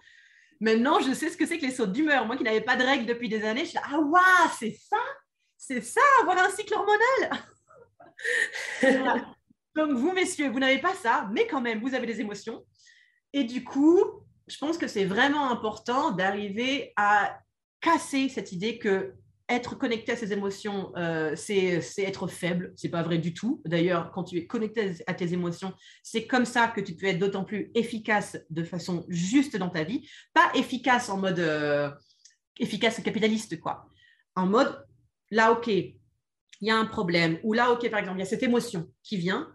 Maintenant, je sais ce que c'est que les sautes d'humeur. Moi qui n'avais pas de règles depuis des années, je suis ah waouh, c'est ça, c'est ça, avoir un cycle hormonal. Donc vous, messieurs, vous n'avez pas ça, mais quand même, vous avez des émotions. Et du coup, je pense que c'est vraiment important d'arriver à casser cette idée que être connecté à ses émotions, euh, c'est être faible. C'est pas vrai du tout. D'ailleurs, quand tu es connecté à tes émotions, c'est comme ça que tu peux être d'autant plus efficace de façon juste dans ta vie. Pas efficace en mode euh, efficace capitaliste, quoi. En mode, là, OK, il y a un problème. Ou là, OK, par exemple, il y a cette émotion qui vient.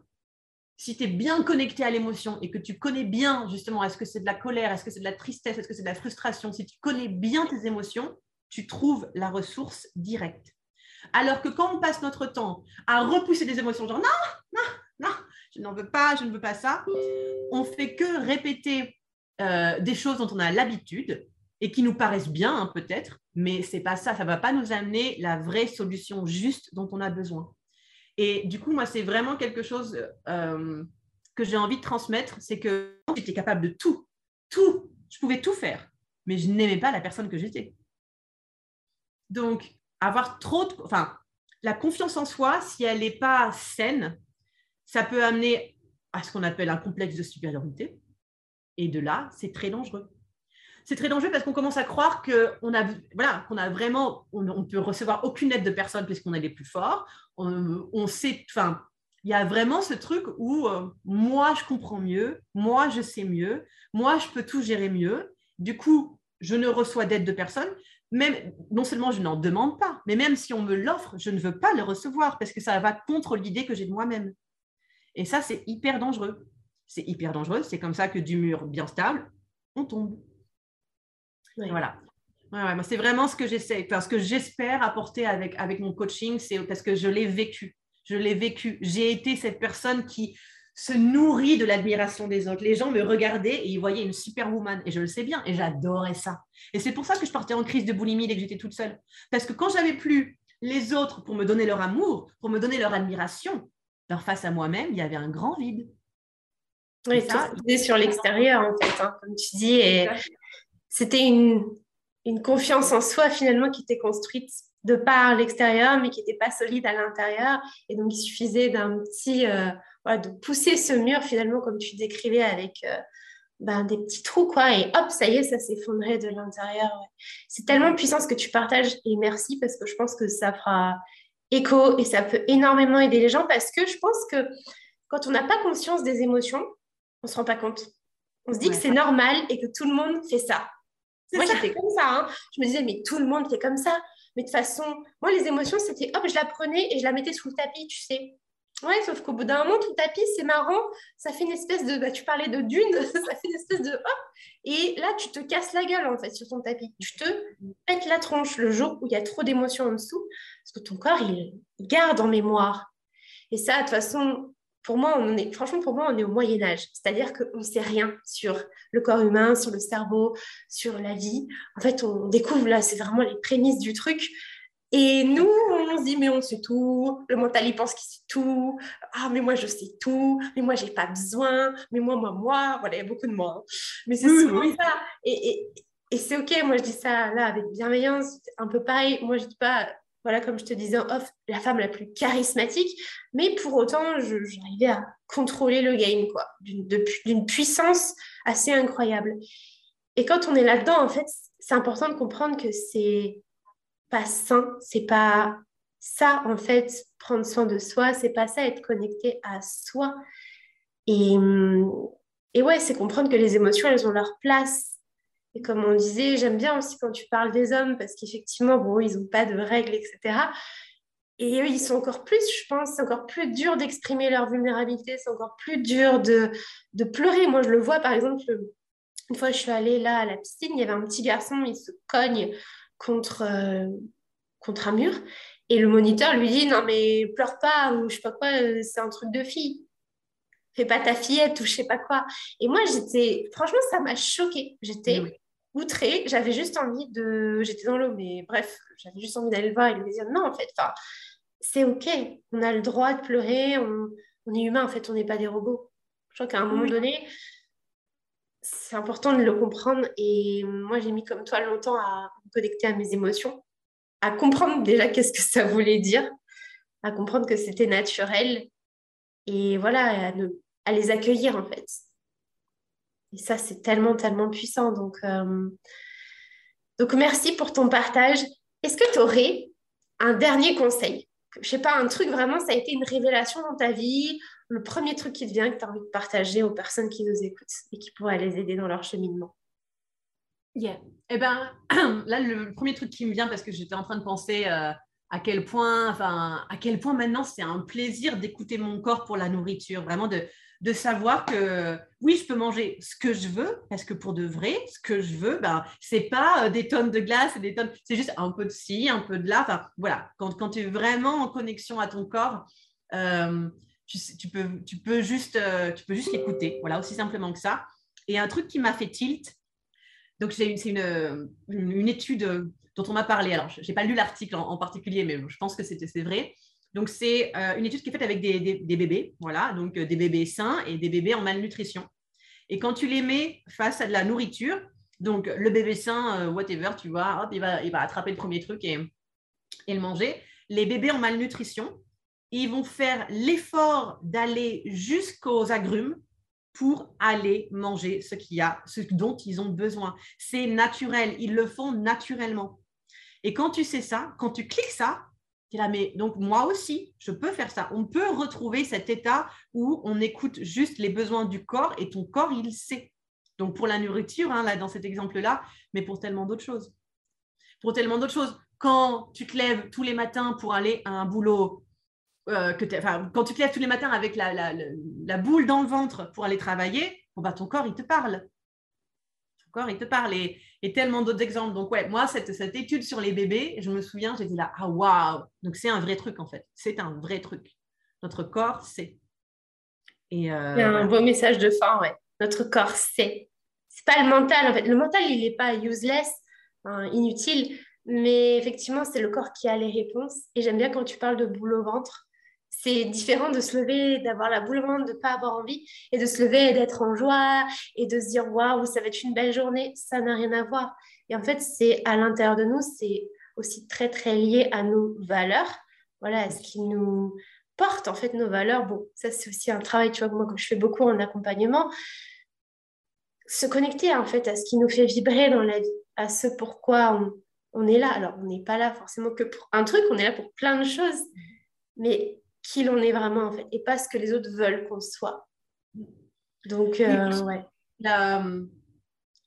Si tu es bien connecté à l'émotion et que tu connais bien, justement, est-ce que c'est de la colère, est-ce que c'est de la tristesse, est-ce que c'est de la frustration, si tu connais bien tes émotions, tu trouves la ressource directe. Alors que quand on passe notre temps à repousser des émotions, genre non, non, non, je n'en veux pas, je ne veux pas ça, on fait que répéter euh, des choses dont on a l'habitude et qui nous paraissent bien hein, peut-être, mais c'est pas ça, ça va pas nous amener la vraie solution juste dont on a besoin. Et du coup, moi, c'est vraiment quelque chose euh, que j'ai envie de transmettre, c'est que j'étais capable de tout, tout, je pouvais tout faire, mais je n'aimais pas la personne que j'étais. Donc, avoir trop de... Enfin, la confiance en soi, si elle n'est pas saine, ça peut amener à ce qu'on appelle un complexe de supériorité. Et de là, c'est très dangereux. C'est très dangereux parce qu'on commence à croire qu'on a, voilà, a vraiment, on, ne peut recevoir aucune aide de personne puisqu'on est les plus forts. On, sait, enfin, il y a vraiment ce truc où euh, moi, je comprends mieux, moi, je sais mieux, moi, je peux tout gérer mieux. Du coup, je ne reçois d'aide de personne même, non seulement je n'en demande pas, mais même si on me l'offre, je ne veux pas le recevoir parce que ça va contre l'idée que j'ai de moi-même. Et ça, c'est hyper dangereux. C'est hyper dangereux. C'est comme ça que du mur bien stable, on tombe. Voilà. c'est vraiment ce que j'essaie, ce que j'espère apporter avec, avec mon coaching, c'est parce que je l'ai vécu. Je l'ai vécu. J'ai été cette personne qui se nourrit de l'admiration des autres. Les gens me regardaient et ils voyaient une superwoman. Et je le sais bien. Et j'adorais ça. Et c'est pour ça que je partais en crise de boulimie dès que j'étais toute seule. Parce que quand j'avais plus les autres pour me donner leur amour, pour me donner leur admiration, ben, face à moi-même, il y avait un grand vide. Oui, ça, sur l'extérieur, en fait, hein, comme tu dis. Et c'était une, une confiance en soi finalement qui était construite de par l'extérieur, mais qui n'était pas solide à l'intérieur. Et donc, il suffisait d'un petit, euh, voilà, de pousser ce mur finalement, comme tu décrivais, avec euh, ben, des petits trous, quoi. Et hop, ça y est, ça s'effondrait de l'intérieur. C'est tellement puissant ce que tu partages. Et merci parce que je pense que ça fera écho et ça peut énormément aider les gens parce que je pense que quand on n'a pas conscience des émotions, on ne se rend pas compte. On se dit que c'est normal et que tout le monde fait ça. Moi, j'étais comme ça. Hein. Je me disais, mais tout le monde fait comme ça. Mais de toute façon, moi, les émotions, c'était hop, je la prenais et je la mettais sous le tapis, tu sais. Ouais, sauf qu'au bout d'un moment, tout le tapis, c'est marrant. Ça fait une espèce de. Bah, tu parlais de dune, ça fait une espèce de hop. Et là, tu te casses la gueule, en fait, sur ton tapis. Tu te pètes la tronche le jour où il y a trop d'émotions en dessous. Parce que ton corps, il garde en mémoire. Et ça, de toute façon, pour moi, on est, franchement, pour moi, on est au Moyen Âge. C'est-à-dire qu'on ne sait rien sur le corps humain, sur le cerveau, sur la vie. En fait, on découvre là, c'est vraiment les prémices du truc. Et nous, on se dit, mais on sait tout. Le mental, il pense qu'il sait tout. Ah, mais moi, je sais tout. Mais moi, j'ai pas besoin. Mais moi, moi, moi. Voilà, il y a beaucoup de moi. Hein. Mais c'est souvent ça. Et, et, et c'est OK. Moi, je dis ça là avec bienveillance. Un peu pareil. Moi, je dis pas, voilà, comme je te disais off, la femme la plus charismatique, mais pour autant, j'arrivais à contrôler le game, quoi, d'une puissance assez incroyable. Et quand on est là-dedans, en fait, c'est important de comprendre que c'est pas sain, c'est pas ça, en fait, prendre soin de soi, c'est pas ça, être connecté à soi. Et, et ouais, c'est comprendre que les émotions, elles ont leur place et comme on disait, j'aime bien aussi quand tu parles des hommes parce qu'effectivement, bon, ils n'ont pas de règles, etc. Et eux, ils sont encore plus, je pense, c'est encore plus dur d'exprimer leur vulnérabilité, c'est encore plus dur de, de, pleurer. Moi, je le vois, par exemple, une fois, je suis allée là à la piscine, il y avait un petit garçon, il se cogne contre, euh, contre un mur. Et le moniteur lui dit, non, mais pleure pas, ou je sais pas quoi, euh, c'est un truc de fille fais pas ta fillette ou je sais pas quoi. Et moi, j'étais, franchement, ça m'a choquée. J'étais outrée. J'avais juste envie de. J'étais dans l'eau, mais bref, j'avais juste envie d'aller le voir et lui dire non, en fait, c'est OK. On a le droit de pleurer. On, est humain, en fait, on n'est pas des robots. Je crois qu'à un moment donné, c'est important de le comprendre. Et moi, j'ai mis comme toi longtemps à me connecter à mes émotions, à comprendre déjà qu'est-ce que ça voulait dire, à comprendre que c'était naturel. Et voilà, à, à les accueillir, en fait. Et ça, c'est tellement, tellement puissant. Donc, euh, merci pour ton partage. Est-ce que tu aurais un dernier conseil? Je sais pas, un truc vraiment, ça a été une révélation dans ta vie, le premier truc qui te vient que tu as envie de partager aux personnes qui nous écoutent et qui pourraient les aider dans leur cheminement? Yeah. Eh ben, là, le premier truc qui me vient, parce que j'étais en train de penser euh, à quel point, à quel point maintenant c'est un plaisir d'écouter mon corps pour la nourriture, vraiment de, de savoir que oui, je peux manger ce que je veux, parce que pour de vrai, ce que je veux, ben, c'est pas euh, des tonnes de glace, des tonnes, c'est juste un peu de ci, un peu de là. Voilà, quand, quand tu es vraiment en connexion à ton corps, euh, tu, peux, tu peux juste, euh, tu peux juste l'écouter. Voilà, aussi simplement que ça. Et un truc qui m'a fait tilt, donc c'est une, une, étude dont on m'a parlé. Alors, je n'ai pas lu l'article en, en, particulier, mais je pense que c'est vrai. Donc, c'est euh, une étude qui est faite avec des, bébés, voilà, donc euh, des bébés sains et des bébés en malnutrition. Et quand tu les mets face à de la nourriture, donc le bébé sain, euh, whatever, tu vois, il, va, il va attraper le premier truc et, et le manger. Les bébés en malnutrition, ils vont faire l'effort d'aller jusqu'aux agrumes pour aller manger ce qu'il y a, ce dont ils ont besoin. C'est naturel, ils le font naturellement. Et quand tu sais ça, quand tu cliques ça, mais donc moi aussi, je peux faire ça. On peut retrouver cet état où on écoute juste les besoins du corps et ton corps, il sait. Donc pour la nourriture, hein, là, dans cet exemple-là, mais pour tellement d'autres choses. Pour tellement d'autres choses. Quand tu te lèves tous les matins pour aller à un boulot, euh, quand tu te lèves tous les matins avec la, boule dans le ventre pour aller travailler, bah, ton corps, il te parle. Corps, il te parle. Et, et tellement d'autres exemples. Donc, ouais, moi, cette, cette, étude sur les bébés, je me souviens, dit là, ah waouh Donc, c'est un vrai truc en fait. C'est un vrai truc. Notre corps, c'est. Et euh, un beau message de fin, ouais. Notre corps, c'est. C'est pas le mental en fait. Le mental, il n'est pas useless, inutile, mais effectivement, c'est le corps qui a les réponses. Et j'aime bien quand tu parles de boule au ventre. C'est différent de se lever, d'avoir la boule de ne pas avoir envie, et de se lever et d'être en joie, et de se dire waouh, ça va être une belle journée. Ça n'a rien à voir. Et en fait, c'est à l'intérieur de nous, c'est aussi très, très lié à nos valeurs. Voilà, à ce qui nous porte, en fait, nos valeurs. Bon, ça, c'est aussi un travail, tu vois, moi, comme je fais beaucoup en accompagnement, se connecter, en fait, à ce qui nous fait vibrer dans la vie, à ce pourquoi on, on est là. Alors, on n'est pas là forcément que pour un truc, on est là pour plein de choses. Mais qui l'on est vraiment, en fait, et pas ce que les autres veulent qu'on soit. Donc, euh, ouais. La,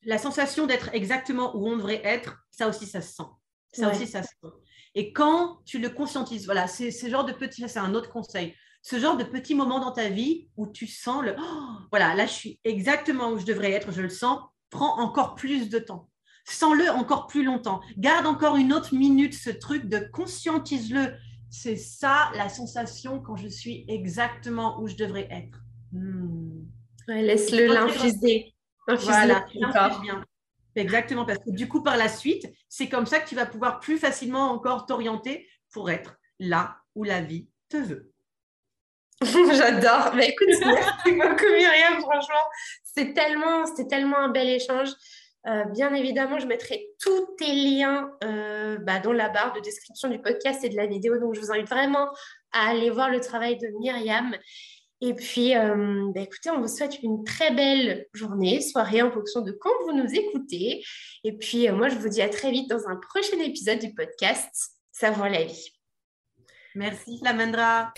la sensation d'être exactement où on devrait être, ça aussi, ça se sent. Ça aussi, ça se sent. Et quand tu le conscientises, voilà, c'est ce genre de petit, c'est un autre conseil, ce genre de petit moment dans ta vie où tu sens le, oh, voilà, là, je suis exactement où je devrais être, je le sens, prends encore plus de temps. Sens-le encore plus longtemps. Garde encore une autre minute ce truc de conscientise-le c'est ça la sensation quand je suis exactement où je devrais être. Hmm. Laisse-le l'infuser. Voilà, bien. Exactement, parce que du coup, par la suite, c'est comme ça que tu vas pouvoir plus facilement encore t'orienter pour être là où la vie te veut. J'adore. Mais écoute, merci beaucoup Myriam, franchement. C'est tellement, c'était tellement un bel échange. Euh, bien évidemment, je mettrai tous tes liens euh, bah, dans la barre de description du podcast et de la vidéo. Donc, je vous invite vraiment à aller voir le travail de Myriam. Et puis, euh, bah, écoutez, on vous souhaite une très belle journée, soirée en fonction de quand vous nous écoutez. Et puis, moi, je vous dis à très vite dans un prochain épisode du podcast Savoir la vie. Merci, Flamandra.